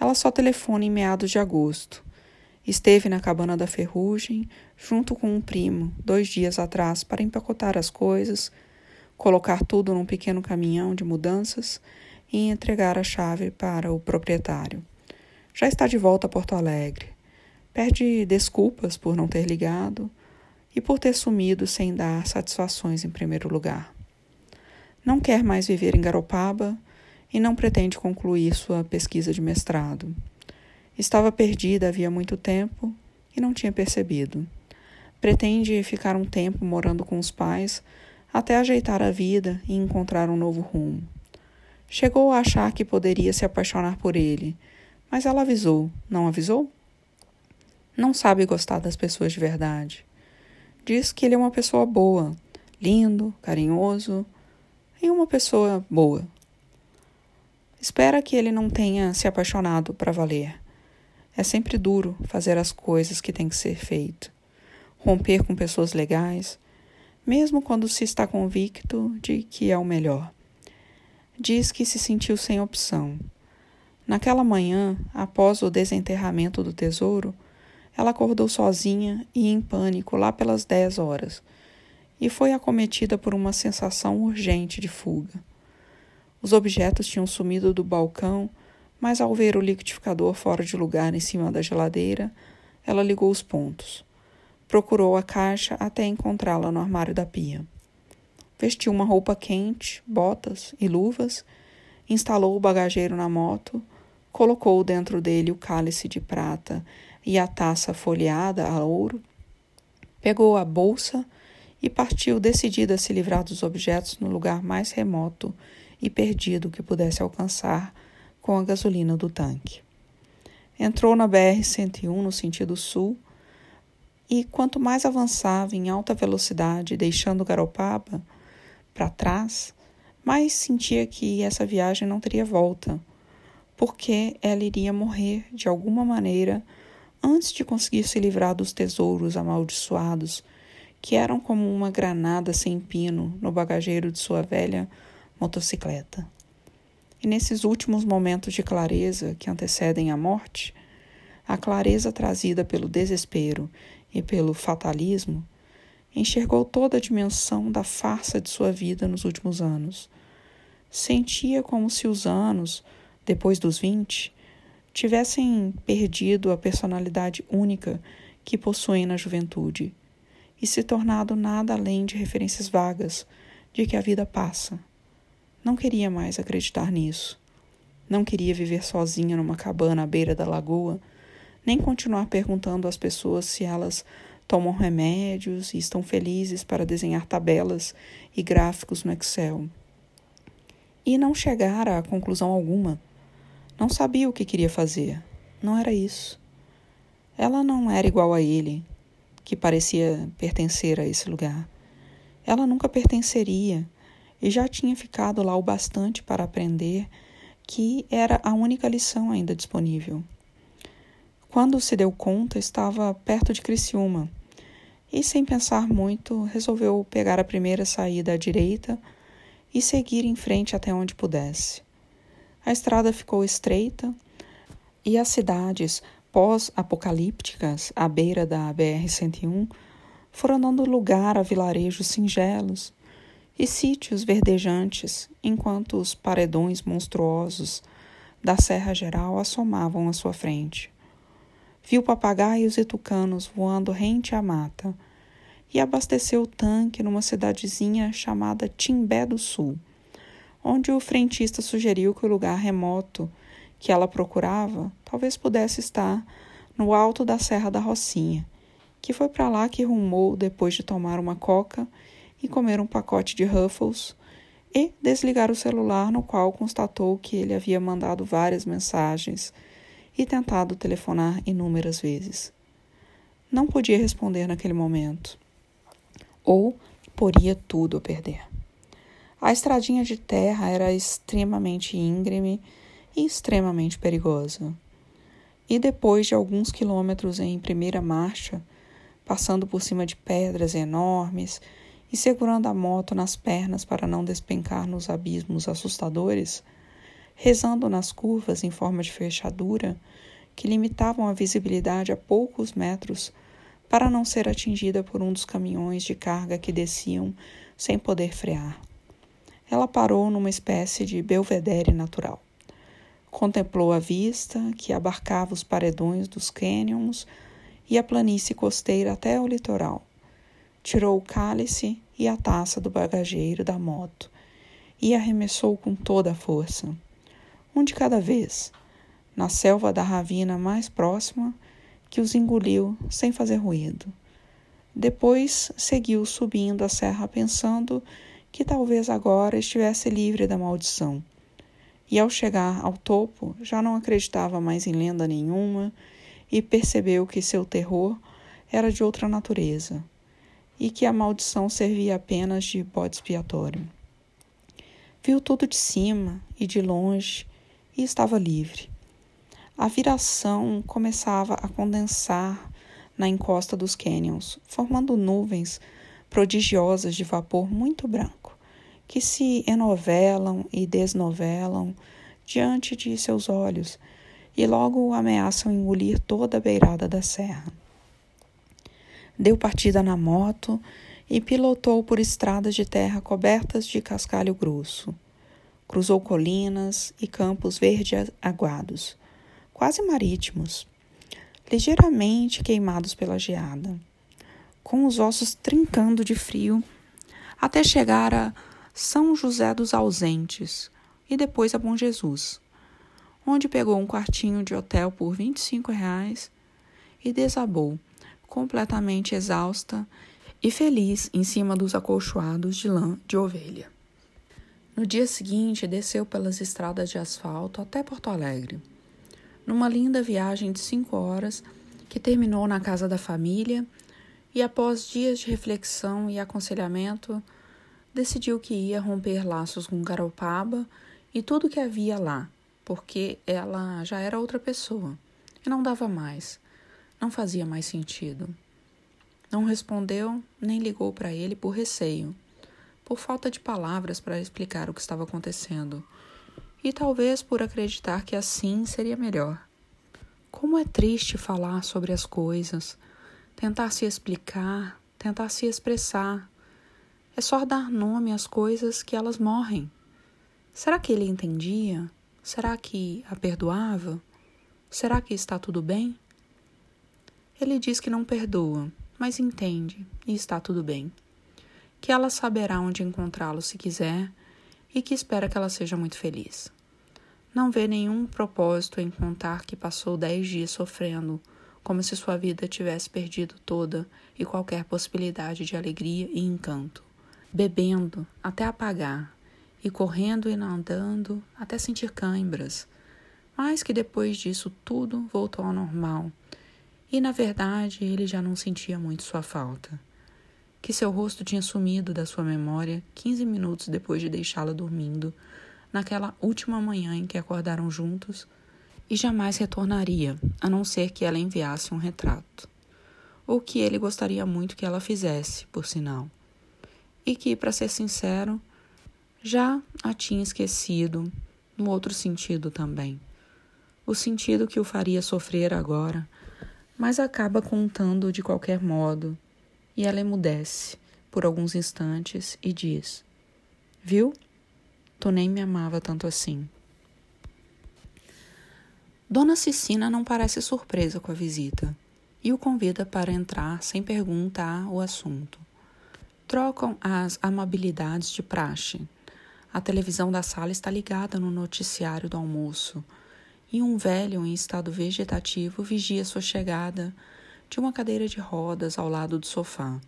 Ela só telefona em meados de agosto. Esteve na cabana da ferrugem, junto com um primo, dois dias atrás, para empacotar as coisas, colocar tudo num pequeno caminhão de mudanças e entregar a chave para o proprietário. Já está de volta a Porto Alegre. Pede desculpas por não ter ligado e por ter sumido sem dar satisfações em primeiro lugar. Não quer mais viver em Garopaba e não pretende concluir sua pesquisa de mestrado. Estava perdida havia muito tempo e não tinha percebido. Pretende ficar um tempo morando com os pais até ajeitar a vida e encontrar um novo rumo. Chegou a achar que poderia se apaixonar por ele, mas ela avisou, não avisou? Não sabe gostar das pessoas de verdade. Diz que ele é uma pessoa boa, lindo, carinhoso e uma pessoa boa. Espera que ele não tenha se apaixonado para valer. É sempre duro fazer as coisas que tem que ser feito. Romper com pessoas legais, mesmo quando se está convicto de que é o melhor. Diz que se sentiu sem opção. Naquela manhã, após o desenterramento do tesouro, ela acordou sozinha e em pânico lá pelas dez horas e foi acometida por uma sensação urgente de fuga. Os objetos tinham sumido do balcão mas ao ver o liquidificador fora de lugar em cima da geladeira, ela ligou os pontos. Procurou a caixa até encontrá-la no armário da pia. Vestiu uma roupa quente, botas e luvas, instalou o bagageiro na moto, colocou dentro dele o cálice de prata e a taça folheada a ouro, pegou a bolsa e partiu decidida a se livrar dos objetos no lugar mais remoto e perdido que pudesse alcançar com a gasolina do tanque. Entrou na BR-101 no sentido sul e, quanto mais avançava em alta velocidade, deixando Garopaba para trás, mais sentia que essa viagem não teria volta, porque ela iria morrer de alguma maneira antes de conseguir se livrar dos tesouros amaldiçoados que eram como uma granada sem pino no bagageiro de sua velha motocicleta. E nesses últimos momentos de clareza que antecedem a morte, a clareza trazida pelo desespero e pelo fatalismo, enxergou toda a dimensão da farsa de sua vida nos últimos anos. Sentia como se os anos, depois dos vinte, tivessem perdido a personalidade única que possuem na juventude e se tornado nada além de referências vagas de que a vida passa não queria mais acreditar nisso. Não queria viver sozinha numa cabana à beira da lagoa, nem continuar perguntando às pessoas se elas tomam remédios e estão felizes para desenhar tabelas e gráficos no Excel. E não chegar a conclusão alguma. Não sabia o que queria fazer. Não era isso. Ela não era igual a ele, que parecia pertencer a esse lugar. Ela nunca pertenceria e já tinha ficado lá o bastante para aprender que era a única lição ainda disponível. Quando se deu conta, estava perto de Criciúma e, sem pensar muito, resolveu pegar a primeira saída à direita e seguir em frente até onde pudesse. A estrada ficou estreita e as cidades pós-apocalípticas à beira da BR-101 foram dando lugar a vilarejos singelos e sítios verdejantes, enquanto os paredões monstruosos da Serra Geral assomavam à sua frente. Viu papagaios e tucanos voando rente à mata e abasteceu o tanque numa cidadezinha chamada Timbé do Sul, onde o frentista sugeriu que o lugar remoto que ela procurava talvez pudesse estar no alto da Serra da Rocinha, que foi para lá que rumou depois de tomar uma coca e comer um pacote de Ruffles e desligar o celular no qual constatou que ele havia mandado várias mensagens e tentado telefonar inúmeras vezes. Não podia responder naquele momento. Ou poria tudo a perder. A estradinha de terra era extremamente íngreme e extremamente perigosa. E depois de alguns quilômetros em primeira marcha, passando por cima de pedras enormes e segurando a moto nas pernas para não despencar nos abismos assustadores, rezando nas curvas em forma de fechadura que limitavam a visibilidade a poucos metros para não ser atingida por um dos caminhões de carga que desciam sem poder frear. Ela parou numa espécie de belvedere natural. Contemplou a vista que abarcava os paredões dos cânions e a planície costeira até o litoral tirou o cálice e a taça do bagageiro da moto e arremessou com toda a força, um de cada vez, na selva da ravina mais próxima, que os engoliu sem fazer ruído. Depois seguiu subindo a serra pensando que talvez agora estivesse livre da maldição. E ao chegar ao topo, já não acreditava mais em lenda nenhuma e percebeu que seu terror era de outra natureza e que a maldição servia apenas de bode expiatório. Viu tudo de cima e de longe e estava livre. A viração começava a condensar na encosta dos cânions, formando nuvens prodigiosas de vapor muito branco, que se enovelam e desnovelam diante de seus olhos e logo ameaçam engolir toda a beirada da serra deu partida na moto e pilotou por estradas de terra cobertas de cascalho grosso. Cruzou colinas e campos verde aguados, quase marítimos, ligeiramente queimados pela geada, com os ossos trincando de frio, até chegar a São José dos Ausentes e depois a Bom Jesus, onde pegou um quartinho de hotel por 25 reais e desabou completamente exausta e feliz em cima dos acolchoados de lã de ovelha. No dia seguinte, desceu pelas estradas de asfalto até Porto Alegre, numa linda viagem de cinco horas que terminou na casa da família e, após dias de reflexão e aconselhamento, decidiu que ia romper laços com Garopaba e tudo que havia lá, porque ela já era outra pessoa e não dava mais. Não fazia mais sentido. Não respondeu nem ligou para ele por receio, por falta de palavras para explicar o que estava acontecendo, e talvez por acreditar que assim seria melhor. Como é triste falar sobre as coisas, tentar se explicar, tentar se expressar. É só dar nome às coisas que elas morrem. Será que ele entendia? Será que a perdoava? Será que está tudo bem? Ele diz que não perdoa, mas entende e está tudo bem. Que ela saberá onde encontrá-lo se quiser e que espera que ela seja muito feliz. Não vê nenhum propósito em contar que passou dez dias sofrendo, como se sua vida tivesse perdido toda e qualquer possibilidade de alegria e encanto, bebendo até apagar e correndo e nadando até sentir cãibras, mas que depois disso tudo voltou ao normal. E na verdade ele já não sentia muito sua falta. que seu rosto tinha sumido da sua memória quinze minutos depois de deixá-la dormindo, naquela última manhã em que acordaram juntos, e jamais retornaria, a não ser que ela enviasse um retrato. Ou que ele gostaria muito que ela fizesse, por sinal. E que, para ser sincero, já a tinha esquecido, no outro sentido também. O sentido que o faria sofrer agora, mas acaba contando de qualquer modo e ela emudece por alguns instantes e diz: Viu? Tu nem me amava tanto assim. Dona Cicina não parece surpresa com a visita e o convida para entrar sem perguntar o assunto. Trocam as amabilidades de praxe. A televisão da sala está ligada no noticiário do almoço e um velho em estado vegetativo vigia sua chegada de uma cadeira de rodas ao lado do sofá,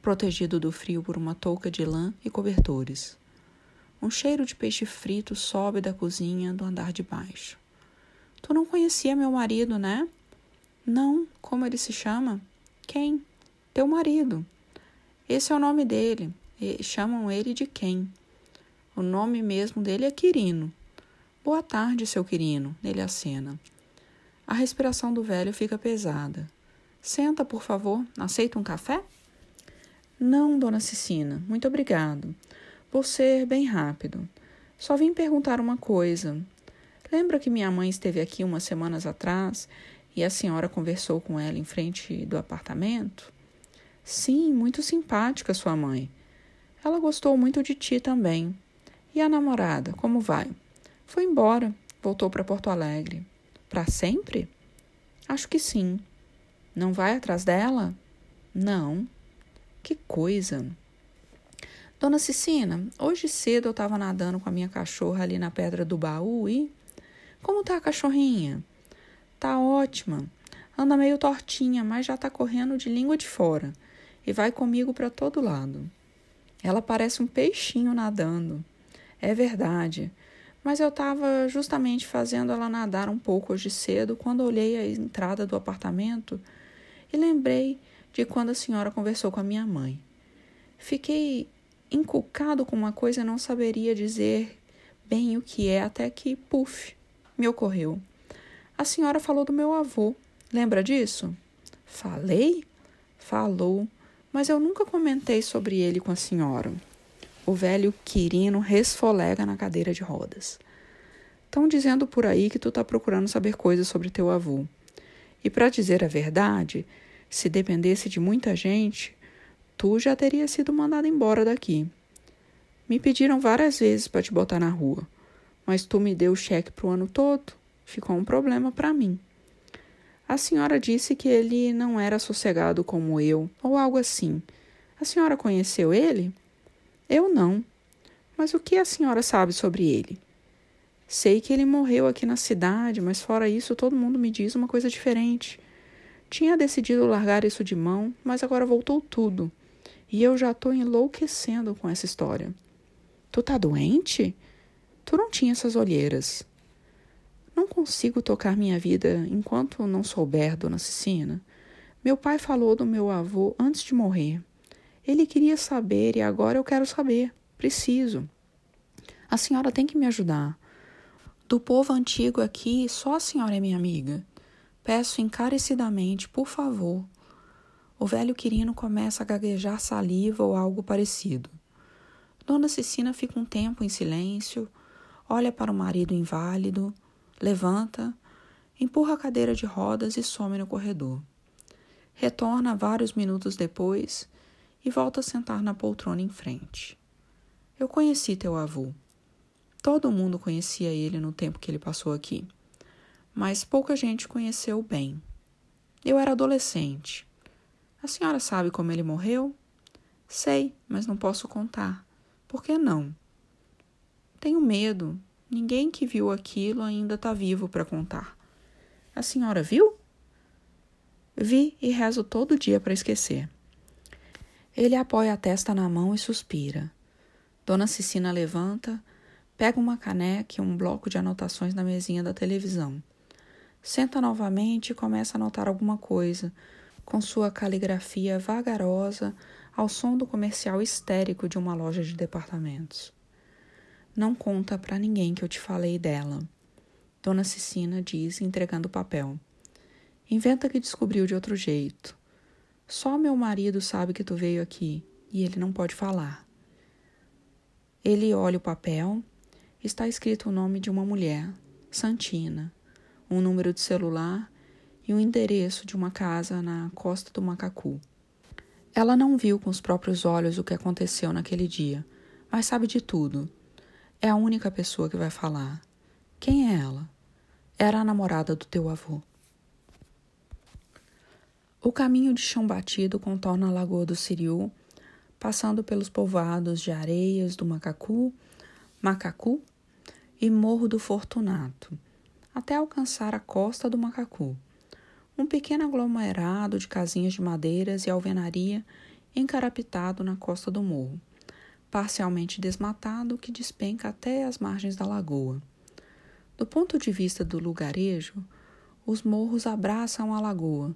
protegido do frio por uma touca de lã e cobertores. Um cheiro de peixe frito sobe da cozinha do andar de baixo. Tu não conhecia meu marido, né? Não, como ele se chama? Quem? Teu marido. Esse é o nome dele. E chamam ele de quem? O nome mesmo dele é Quirino. Boa tarde, seu Quirino, ele acena. A respiração do velho fica pesada. Senta, por favor. Aceita um café? Não, dona Cecina, muito obrigado. Vou ser bem rápido. Só vim perguntar uma coisa. Lembra que minha mãe esteve aqui umas semanas atrás e a senhora conversou com ela em frente do apartamento? Sim, muito simpática sua mãe. Ela gostou muito de ti também. E a namorada, como vai? Foi embora, voltou para Porto Alegre. Para sempre? Acho que sim. Não vai atrás dela? Não. Que coisa. Dona Cicina, hoje cedo eu estava nadando com a minha cachorra ali na pedra do baú e. Como tá a cachorrinha? Tá ótima. Anda meio tortinha, mas já tá correndo de língua de fora e vai comigo para todo lado. Ela parece um peixinho nadando. É verdade. Mas eu estava justamente fazendo ela nadar um pouco hoje cedo quando olhei a entrada do apartamento e lembrei de quando a senhora conversou com a minha mãe. Fiquei encucado com uma coisa e não saberia dizer bem o que é, até que, puf, me ocorreu. A senhora falou do meu avô. Lembra disso? Falei? Falou, mas eu nunca comentei sobre ele com a senhora. O velho Quirino resfolega na cadeira de rodas. Estão dizendo por aí que tu tá procurando saber coisas sobre teu avô. E para dizer a verdade, se dependesse de muita gente, tu já teria sido mandado embora daqui. Me pediram várias vezes para te botar na rua, mas tu me deu o cheque pro ano todo. Ficou um problema para mim. A senhora disse que ele não era sossegado como eu, ou algo assim. A senhora conheceu ele? Eu não. Mas o que a senhora sabe sobre ele? Sei que ele morreu aqui na cidade, mas fora isso, todo mundo me diz uma coisa diferente. Tinha decidido largar isso de mão, mas agora voltou tudo. E eu já estou enlouquecendo com essa história. Tu tá doente? Tu não tinha essas olheiras. Não consigo tocar minha vida enquanto não souber, dona Cecina. Meu pai falou do meu avô antes de morrer. Ele queria saber e agora eu quero saber. Preciso. A senhora tem que me ajudar. Do povo antigo aqui, só a senhora é minha amiga. Peço encarecidamente, por favor. O velho Quirino começa a gaguejar saliva ou algo parecido. Dona Cecina fica um tempo em silêncio, olha para o marido inválido, levanta, empurra a cadeira de rodas e some no corredor. Retorna vários minutos depois e volta a sentar na poltrona em frente. Eu conheci teu avô. Todo mundo conhecia ele no tempo que ele passou aqui, mas pouca gente conheceu bem. Eu era adolescente. A senhora sabe como ele morreu? Sei, mas não posso contar. Por que não? Tenho medo. Ninguém que viu aquilo ainda está vivo para contar. A senhora viu? Vi e rezo todo dia para esquecer. Ele apoia a testa na mão e suspira. Dona Cecina levanta, Pega uma caneca e um bloco de anotações na mesinha da televisão. Senta novamente e começa a anotar alguma coisa, com sua caligrafia vagarosa, ao som do comercial histérico de uma loja de departamentos. Não conta para ninguém que eu te falei dela. Dona Cecina diz, entregando o papel. Inventa que descobriu de outro jeito. Só meu marido sabe que tu veio aqui e ele não pode falar. Ele olha o papel. Está escrito o nome de uma mulher, Santina, um número de celular e um endereço de uma casa na costa do Macacu. Ela não viu com os próprios olhos o que aconteceu naquele dia, mas sabe de tudo. É a única pessoa que vai falar. Quem é ela? Era a namorada do teu avô. O caminho de chão batido contorna a Lagoa do Siriu, passando pelos povoados de Areias do Macacu, Macacu e Morro do Fortunato, até alcançar a costa do Macacu. Um pequeno aglomerado de casinhas de madeiras e alvenaria encarapitado na costa do morro, parcialmente desmatado que despenca até as margens da lagoa. Do ponto de vista do lugarejo, os morros abraçam a lagoa,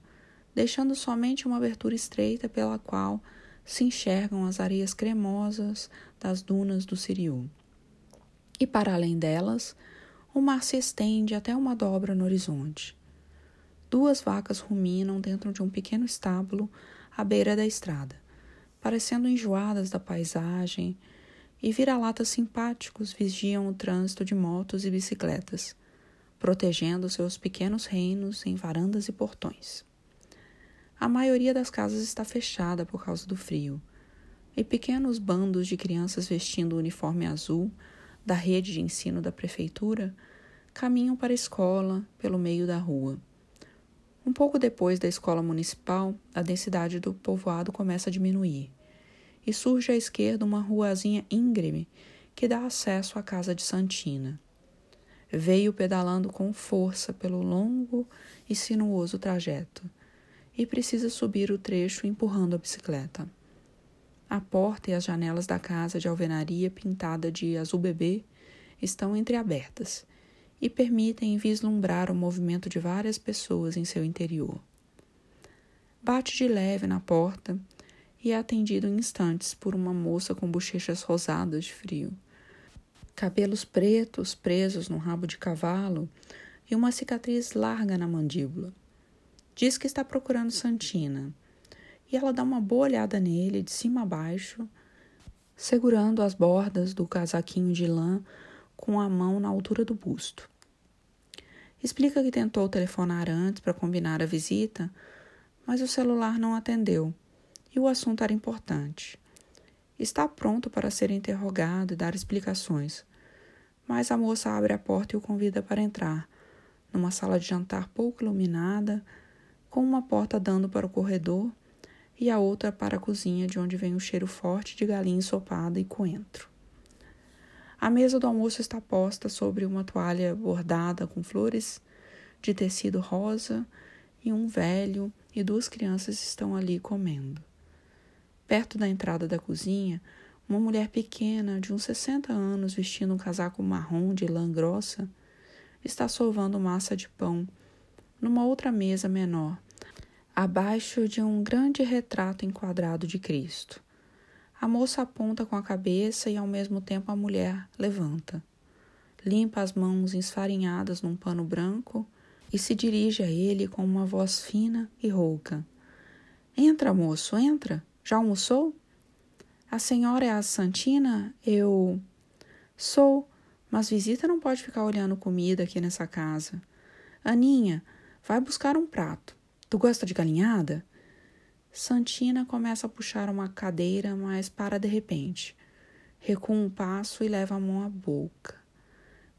deixando somente uma abertura estreita pela qual se enxergam as areias cremosas das dunas do Siriu. E para além delas, o mar se estende até uma dobra no horizonte. Duas vacas ruminam dentro de um pequeno estábulo à beira da estrada, parecendo enjoadas da paisagem, e vira-latas simpáticos vigiam o trânsito de motos e bicicletas, protegendo seus pequenos reinos em varandas e portões. A maioria das casas está fechada por causa do frio, e pequenos bandos de crianças vestindo o uniforme azul da rede de ensino da prefeitura caminham para a escola pelo meio da rua. Um pouco depois da escola municipal, a densidade do povoado começa a diminuir, e surge à esquerda uma ruazinha íngreme que dá acesso à casa de Santina. Veio pedalando com força pelo longo e sinuoso trajeto e precisa subir o trecho empurrando a bicicleta. A porta e as janelas da casa de alvenaria pintada de azul bebê estão entreabertas e permitem vislumbrar o movimento de várias pessoas em seu interior. Bate de leve na porta e é atendido em instantes por uma moça com bochechas rosadas de frio, cabelos pretos presos no rabo de cavalo e uma cicatriz larga na mandíbula. Diz que está procurando Santina. E ela dá uma boa olhada nele, de cima a baixo, segurando as bordas do casaquinho de lã com a mão na altura do busto. Explica que tentou telefonar antes para combinar a visita, mas o celular não atendeu e o assunto era importante. Está pronto para ser interrogado e dar explicações, mas a moça abre a porta e o convida para entrar, numa sala de jantar pouco iluminada com uma porta dando para o corredor e a outra para a cozinha, de onde vem o cheiro forte de galinha ensopada e coentro. A mesa do almoço está posta sobre uma toalha bordada com flores de tecido rosa e um velho e duas crianças estão ali comendo. Perto da entrada da cozinha, uma mulher pequena, de uns 60 anos, vestindo um casaco marrom de lã grossa, está sovando massa de pão numa outra mesa menor, abaixo de um grande retrato enquadrado de Cristo. A moça aponta com a cabeça e ao mesmo tempo a mulher levanta. Limpa as mãos esfarinhadas num pano branco e se dirige a ele com uma voz fina e rouca. Entra, moço, entra. Já almoçou? A senhora é a Santina? Eu. Sou, mas visita não pode ficar olhando comida aqui nessa casa. Aninha, Vai buscar um prato. Tu gosta de galinhada? Santina começa a puxar uma cadeira, mas para de repente. Recua um passo e leva a mão à boca.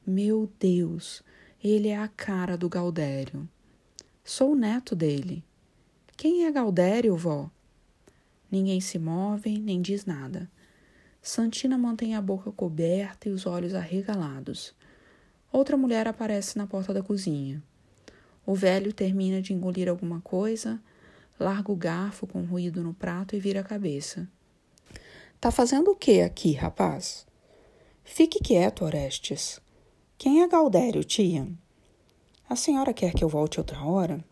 Meu Deus, ele é a cara do Galdério. Sou o neto dele. Quem é Galdério, vó? Ninguém se move, nem diz nada. Santina mantém a boca coberta e os olhos arregalados. Outra mulher aparece na porta da cozinha. O velho termina de engolir alguma coisa, larga o garfo com ruído no prato e vira a cabeça. Tá fazendo o que aqui, rapaz? Fique quieto, Orestes. Quem é Galdério, tia? A senhora quer que eu volte outra hora?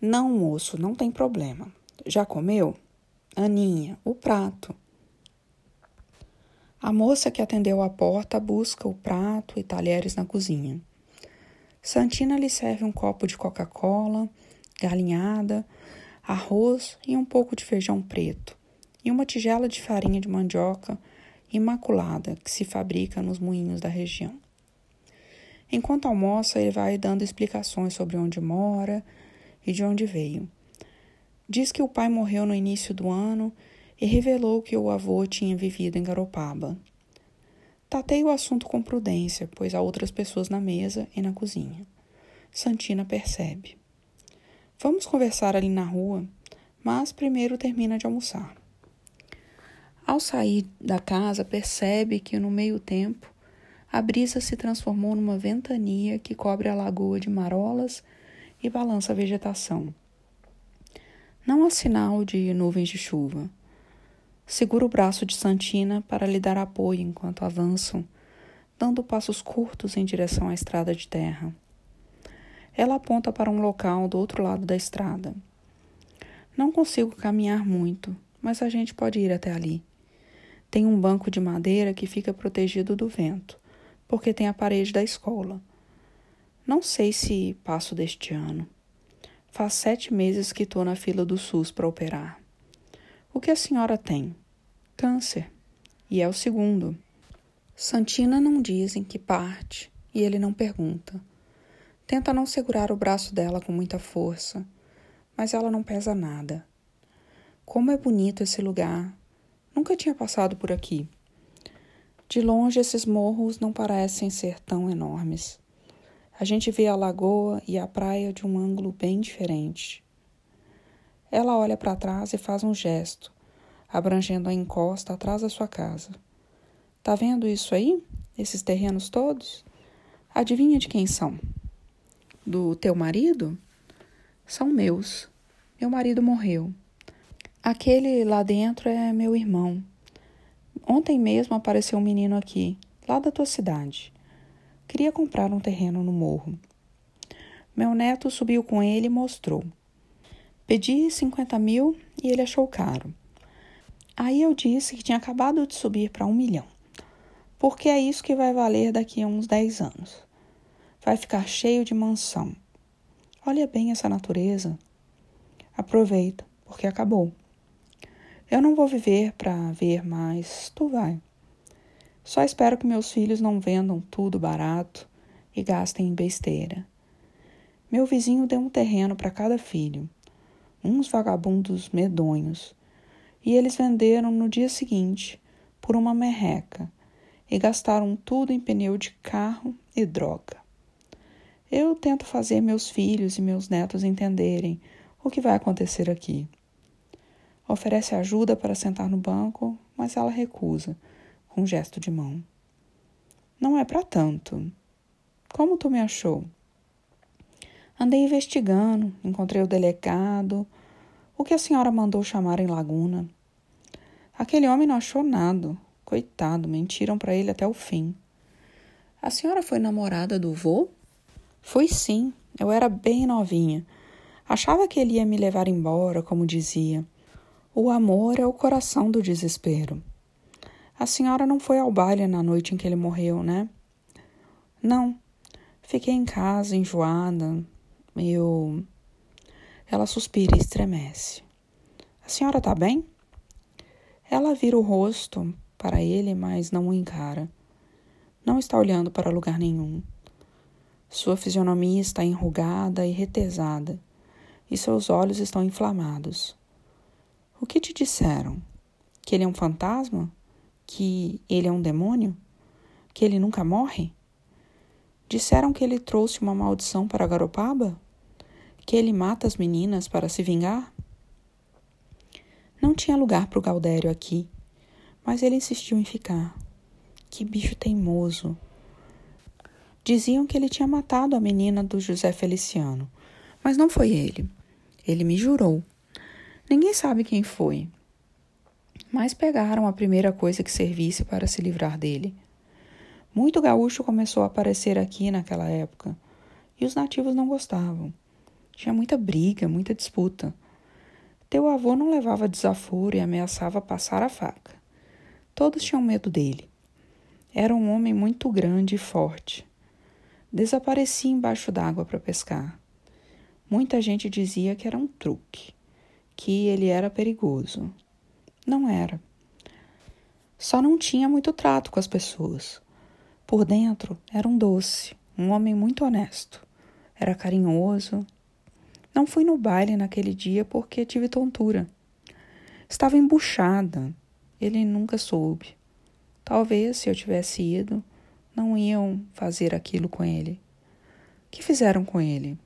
Não, moço, não tem problema. Já comeu? Aninha, o prato. A moça que atendeu a porta busca o prato e talheres na cozinha. Santina lhe serve um copo de Coca-Cola, galinhada, arroz e um pouco de feijão preto, e uma tigela de farinha de mandioca imaculada que se fabrica nos moinhos da região. Enquanto almoça, ele vai dando explicações sobre onde mora e de onde veio. Diz que o pai morreu no início do ano e revelou que o avô tinha vivido em Garopaba. Tatei o assunto com prudência, pois há outras pessoas na mesa e na cozinha. Santina percebe. Vamos conversar ali na rua, mas primeiro termina de almoçar. Ao sair da casa, percebe que no meio tempo a brisa se transformou numa ventania que cobre a lagoa de marolas e balança a vegetação. Não há sinal de nuvens de chuva. Segura o braço de Santina para lhe dar apoio enquanto avançam, dando passos curtos em direção à estrada de terra. Ela aponta para um local do outro lado da estrada. Não consigo caminhar muito, mas a gente pode ir até ali. Tem um banco de madeira que fica protegido do vento, porque tem a parede da escola. Não sei se passo deste ano. Faz sete meses que estou na fila do SUS para operar. O que a senhora tem? Câncer. E é o segundo. Santina não diz em que parte e ele não pergunta. Tenta não segurar o braço dela com muita força, mas ela não pesa nada. Como é bonito esse lugar. Nunca tinha passado por aqui. De longe, esses morros não parecem ser tão enormes. A gente vê a lagoa e a praia de um ângulo bem diferente. Ela olha para trás e faz um gesto, abrangendo a encosta atrás da sua casa. Tá vendo isso aí? Esses terrenos todos? Adivinha de quem são? Do teu marido? São meus. Meu marido morreu. Aquele lá dentro é meu irmão. Ontem mesmo apareceu um menino aqui, lá da tua cidade. Queria comprar um terreno no morro. Meu neto subiu com ele e mostrou. Pedi 50 mil e ele achou caro. Aí eu disse que tinha acabado de subir para um milhão, porque é isso que vai valer daqui a uns 10 anos. Vai ficar cheio de mansão. Olha bem essa natureza. Aproveita, porque acabou. Eu não vou viver para ver mais, tu vai. Só espero que meus filhos não vendam tudo barato e gastem em besteira. Meu vizinho deu um terreno para cada filho uns vagabundos medonhos, e eles venderam no dia seguinte por uma merreca e gastaram tudo em pneu de carro e droga. Eu tento fazer meus filhos e meus netos entenderem o que vai acontecer aqui. Oferece ajuda para sentar no banco, mas ela recusa, com um gesto de mão. Não é para tanto. Como tu me achou? Andei investigando, encontrei o delegado, o que a senhora mandou chamar em Laguna. Aquele homem não achou nada. Coitado, mentiram para ele até o fim. A senhora foi namorada do vô? Fui sim, eu era bem novinha. Achava que ele ia me levar embora, como dizia. O amor é o coração do desespero. A senhora não foi ao baile na noite em que ele morreu, né? Não. Fiquei em casa, enjoada, eu. Ela suspira e estremece. A senhora está bem? Ela vira o rosto para ele, mas não o encara. Não está olhando para lugar nenhum. Sua fisionomia está enrugada e retesada, e seus olhos estão inflamados. O que te disseram? Que ele é um fantasma? Que ele é um demônio? Que ele nunca morre? Disseram que ele trouxe uma maldição para Garopaba? que ele mata as meninas para se vingar? Não tinha lugar para o Galdério aqui, mas ele insistiu em ficar. Que bicho teimoso! Diziam que ele tinha matado a menina do José Feliciano, mas não foi ele. Ele me jurou. Ninguém sabe quem foi. Mas pegaram a primeira coisa que servisse para se livrar dele. Muito gaúcho começou a aparecer aqui naquela época, e os nativos não gostavam. Tinha muita briga, muita disputa. Teu avô não levava desaforo e ameaçava passar a faca. Todos tinham medo dele. Era um homem muito grande e forte. Desaparecia embaixo d'água para pescar. Muita gente dizia que era um truque, que ele era perigoso. Não era. Só não tinha muito trato com as pessoas. Por dentro era um doce, um homem muito honesto. Era carinhoso. Não fui no baile naquele dia porque tive tontura. Estava embuchada. Ele nunca soube. Talvez, se eu tivesse ido, não iam fazer aquilo com ele. O que fizeram com ele?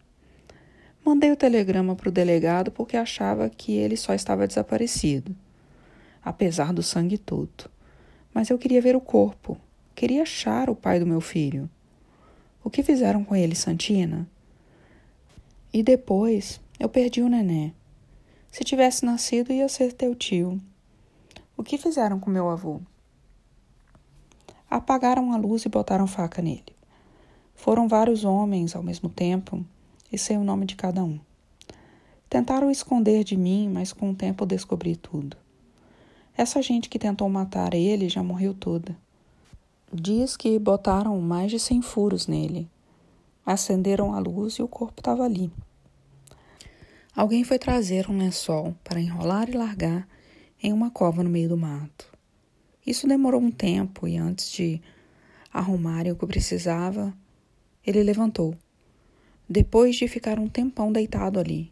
Mandei o telegrama para o delegado porque achava que ele só estava desaparecido, apesar do sangue todo. Mas eu queria ver o corpo, queria achar o pai do meu filho. O que fizeram com ele, Santina? E depois eu perdi o nenê. Se tivesse nascido, ia ser teu tio. O que fizeram com meu avô? Apagaram a luz e botaram faca nele. Foram vários homens ao mesmo tempo e sei o nome de cada um. Tentaram esconder de mim, mas com o tempo descobri tudo. Essa gente que tentou matar ele já morreu toda. Diz que botaram mais de cem furos nele. Acenderam a luz e o corpo estava ali. Alguém foi trazer um lençol para enrolar e largar em uma cova no meio do mato. Isso demorou um tempo e antes de arrumarem o que precisava, ele levantou. Depois de ficar um tempão deitado ali,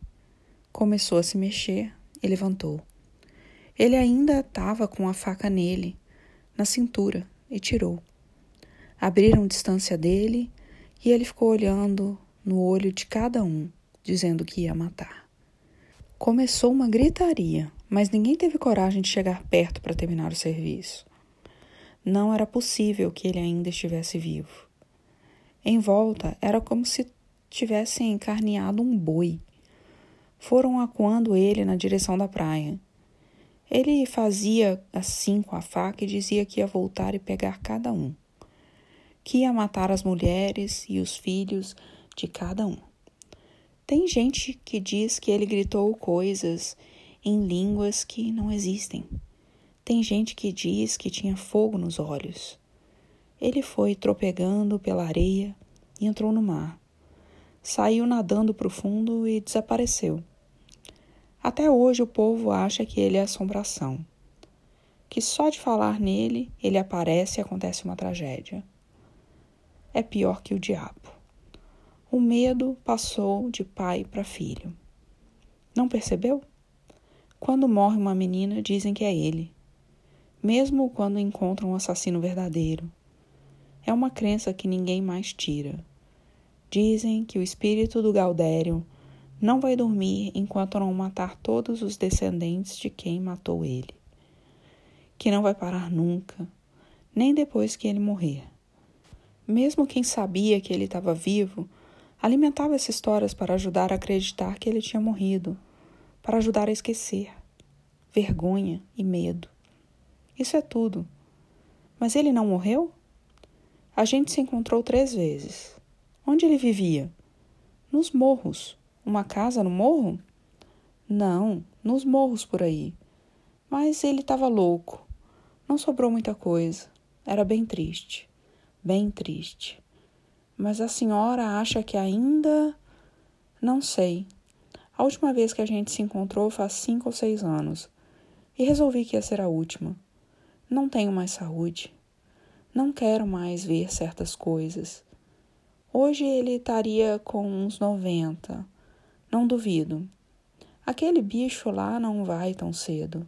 começou a se mexer e levantou. Ele ainda estava com a faca nele, na cintura, e tirou. Abriram distância dele e ele ficou olhando no olho de cada um, dizendo que ia matar. Começou uma gritaria mas ninguém teve coragem de chegar perto para terminar o serviço. Não era possível que ele ainda estivesse vivo. Em volta era como se tivessem encarneado um boi. Foram acuando ele na direção da praia. Ele fazia assim com a faca e dizia que ia voltar e pegar cada um, que ia matar as mulheres e os filhos de cada um. Tem gente que diz que ele gritou coisas em línguas que não existem. Tem gente que diz que tinha fogo nos olhos. Ele foi tropegando pela areia e entrou no mar. Saiu nadando profundo e desapareceu. Até hoje o povo acha que ele é assombração. Que só de falar nele ele aparece e acontece uma tragédia. É pior que o diabo. O medo passou de pai para filho. Não percebeu? Quando morre uma menina, dizem que é ele, mesmo quando encontram um assassino verdadeiro. É uma crença que ninguém mais tira. Dizem que o espírito do Gaudério não vai dormir enquanto não matar todos os descendentes de quem matou ele. Que não vai parar nunca, nem depois que ele morrer. Mesmo quem sabia que ele estava vivo alimentava essas histórias para ajudar a acreditar que ele tinha morrido para ajudar a esquecer, vergonha e medo. Isso é tudo. Mas ele não morreu? A gente se encontrou três vezes. Onde ele vivia? Nos morros. Uma casa no morro? Não, nos morros por aí. Mas ele estava louco. Não sobrou muita coisa. Era bem triste. Bem triste. Mas a senhora acha que ainda. Não sei. A última vez que a gente se encontrou faz cinco ou seis anos e resolvi que ia ser a última. Não tenho mais saúde. Não quero mais ver certas coisas. Hoje ele estaria com uns noventa. Não duvido. Aquele bicho lá não vai tão cedo.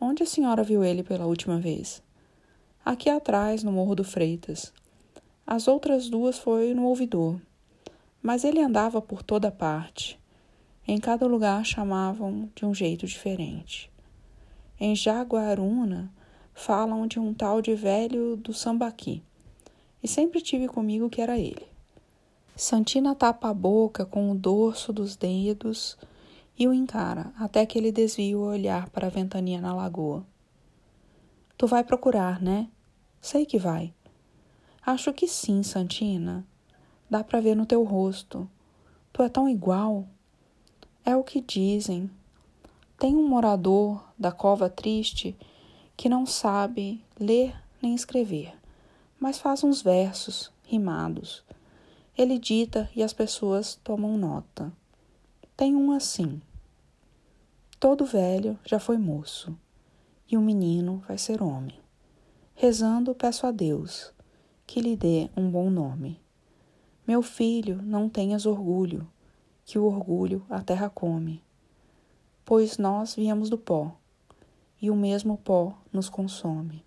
Onde a senhora viu ele pela última vez? Aqui atrás, no Morro do Freitas. As outras duas foi no ouvidor. Mas ele andava por toda parte. Em cada lugar chamavam de um jeito diferente. Em Jaguaruna falam de um tal de velho do Sambaqui, e sempre tive comigo que era ele. Santina tapa a boca com o dorso dos dedos e o encara até que ele desvia o olhar para a ventania na lagoa. Tu vai procurar, né? Sei que vai. Acho que sim, Santina. Dá para ver no teu rosto. Tu é tão igual. É o que dizem. Tem um morador da cova triste que não sabe ler nem escrever, mas faz uns versos rimados. Ele dita e as pessoas tomam nota. Tem um assim. Todo velho já foi moço, e o menino vai ser homem. Rezando, peço a Deus que lhe dê um bom nome. Meu filho, não tenhas orgulho, que o orgulho a terra come pois nós viemos do pó, e o mesmo pó nos consome.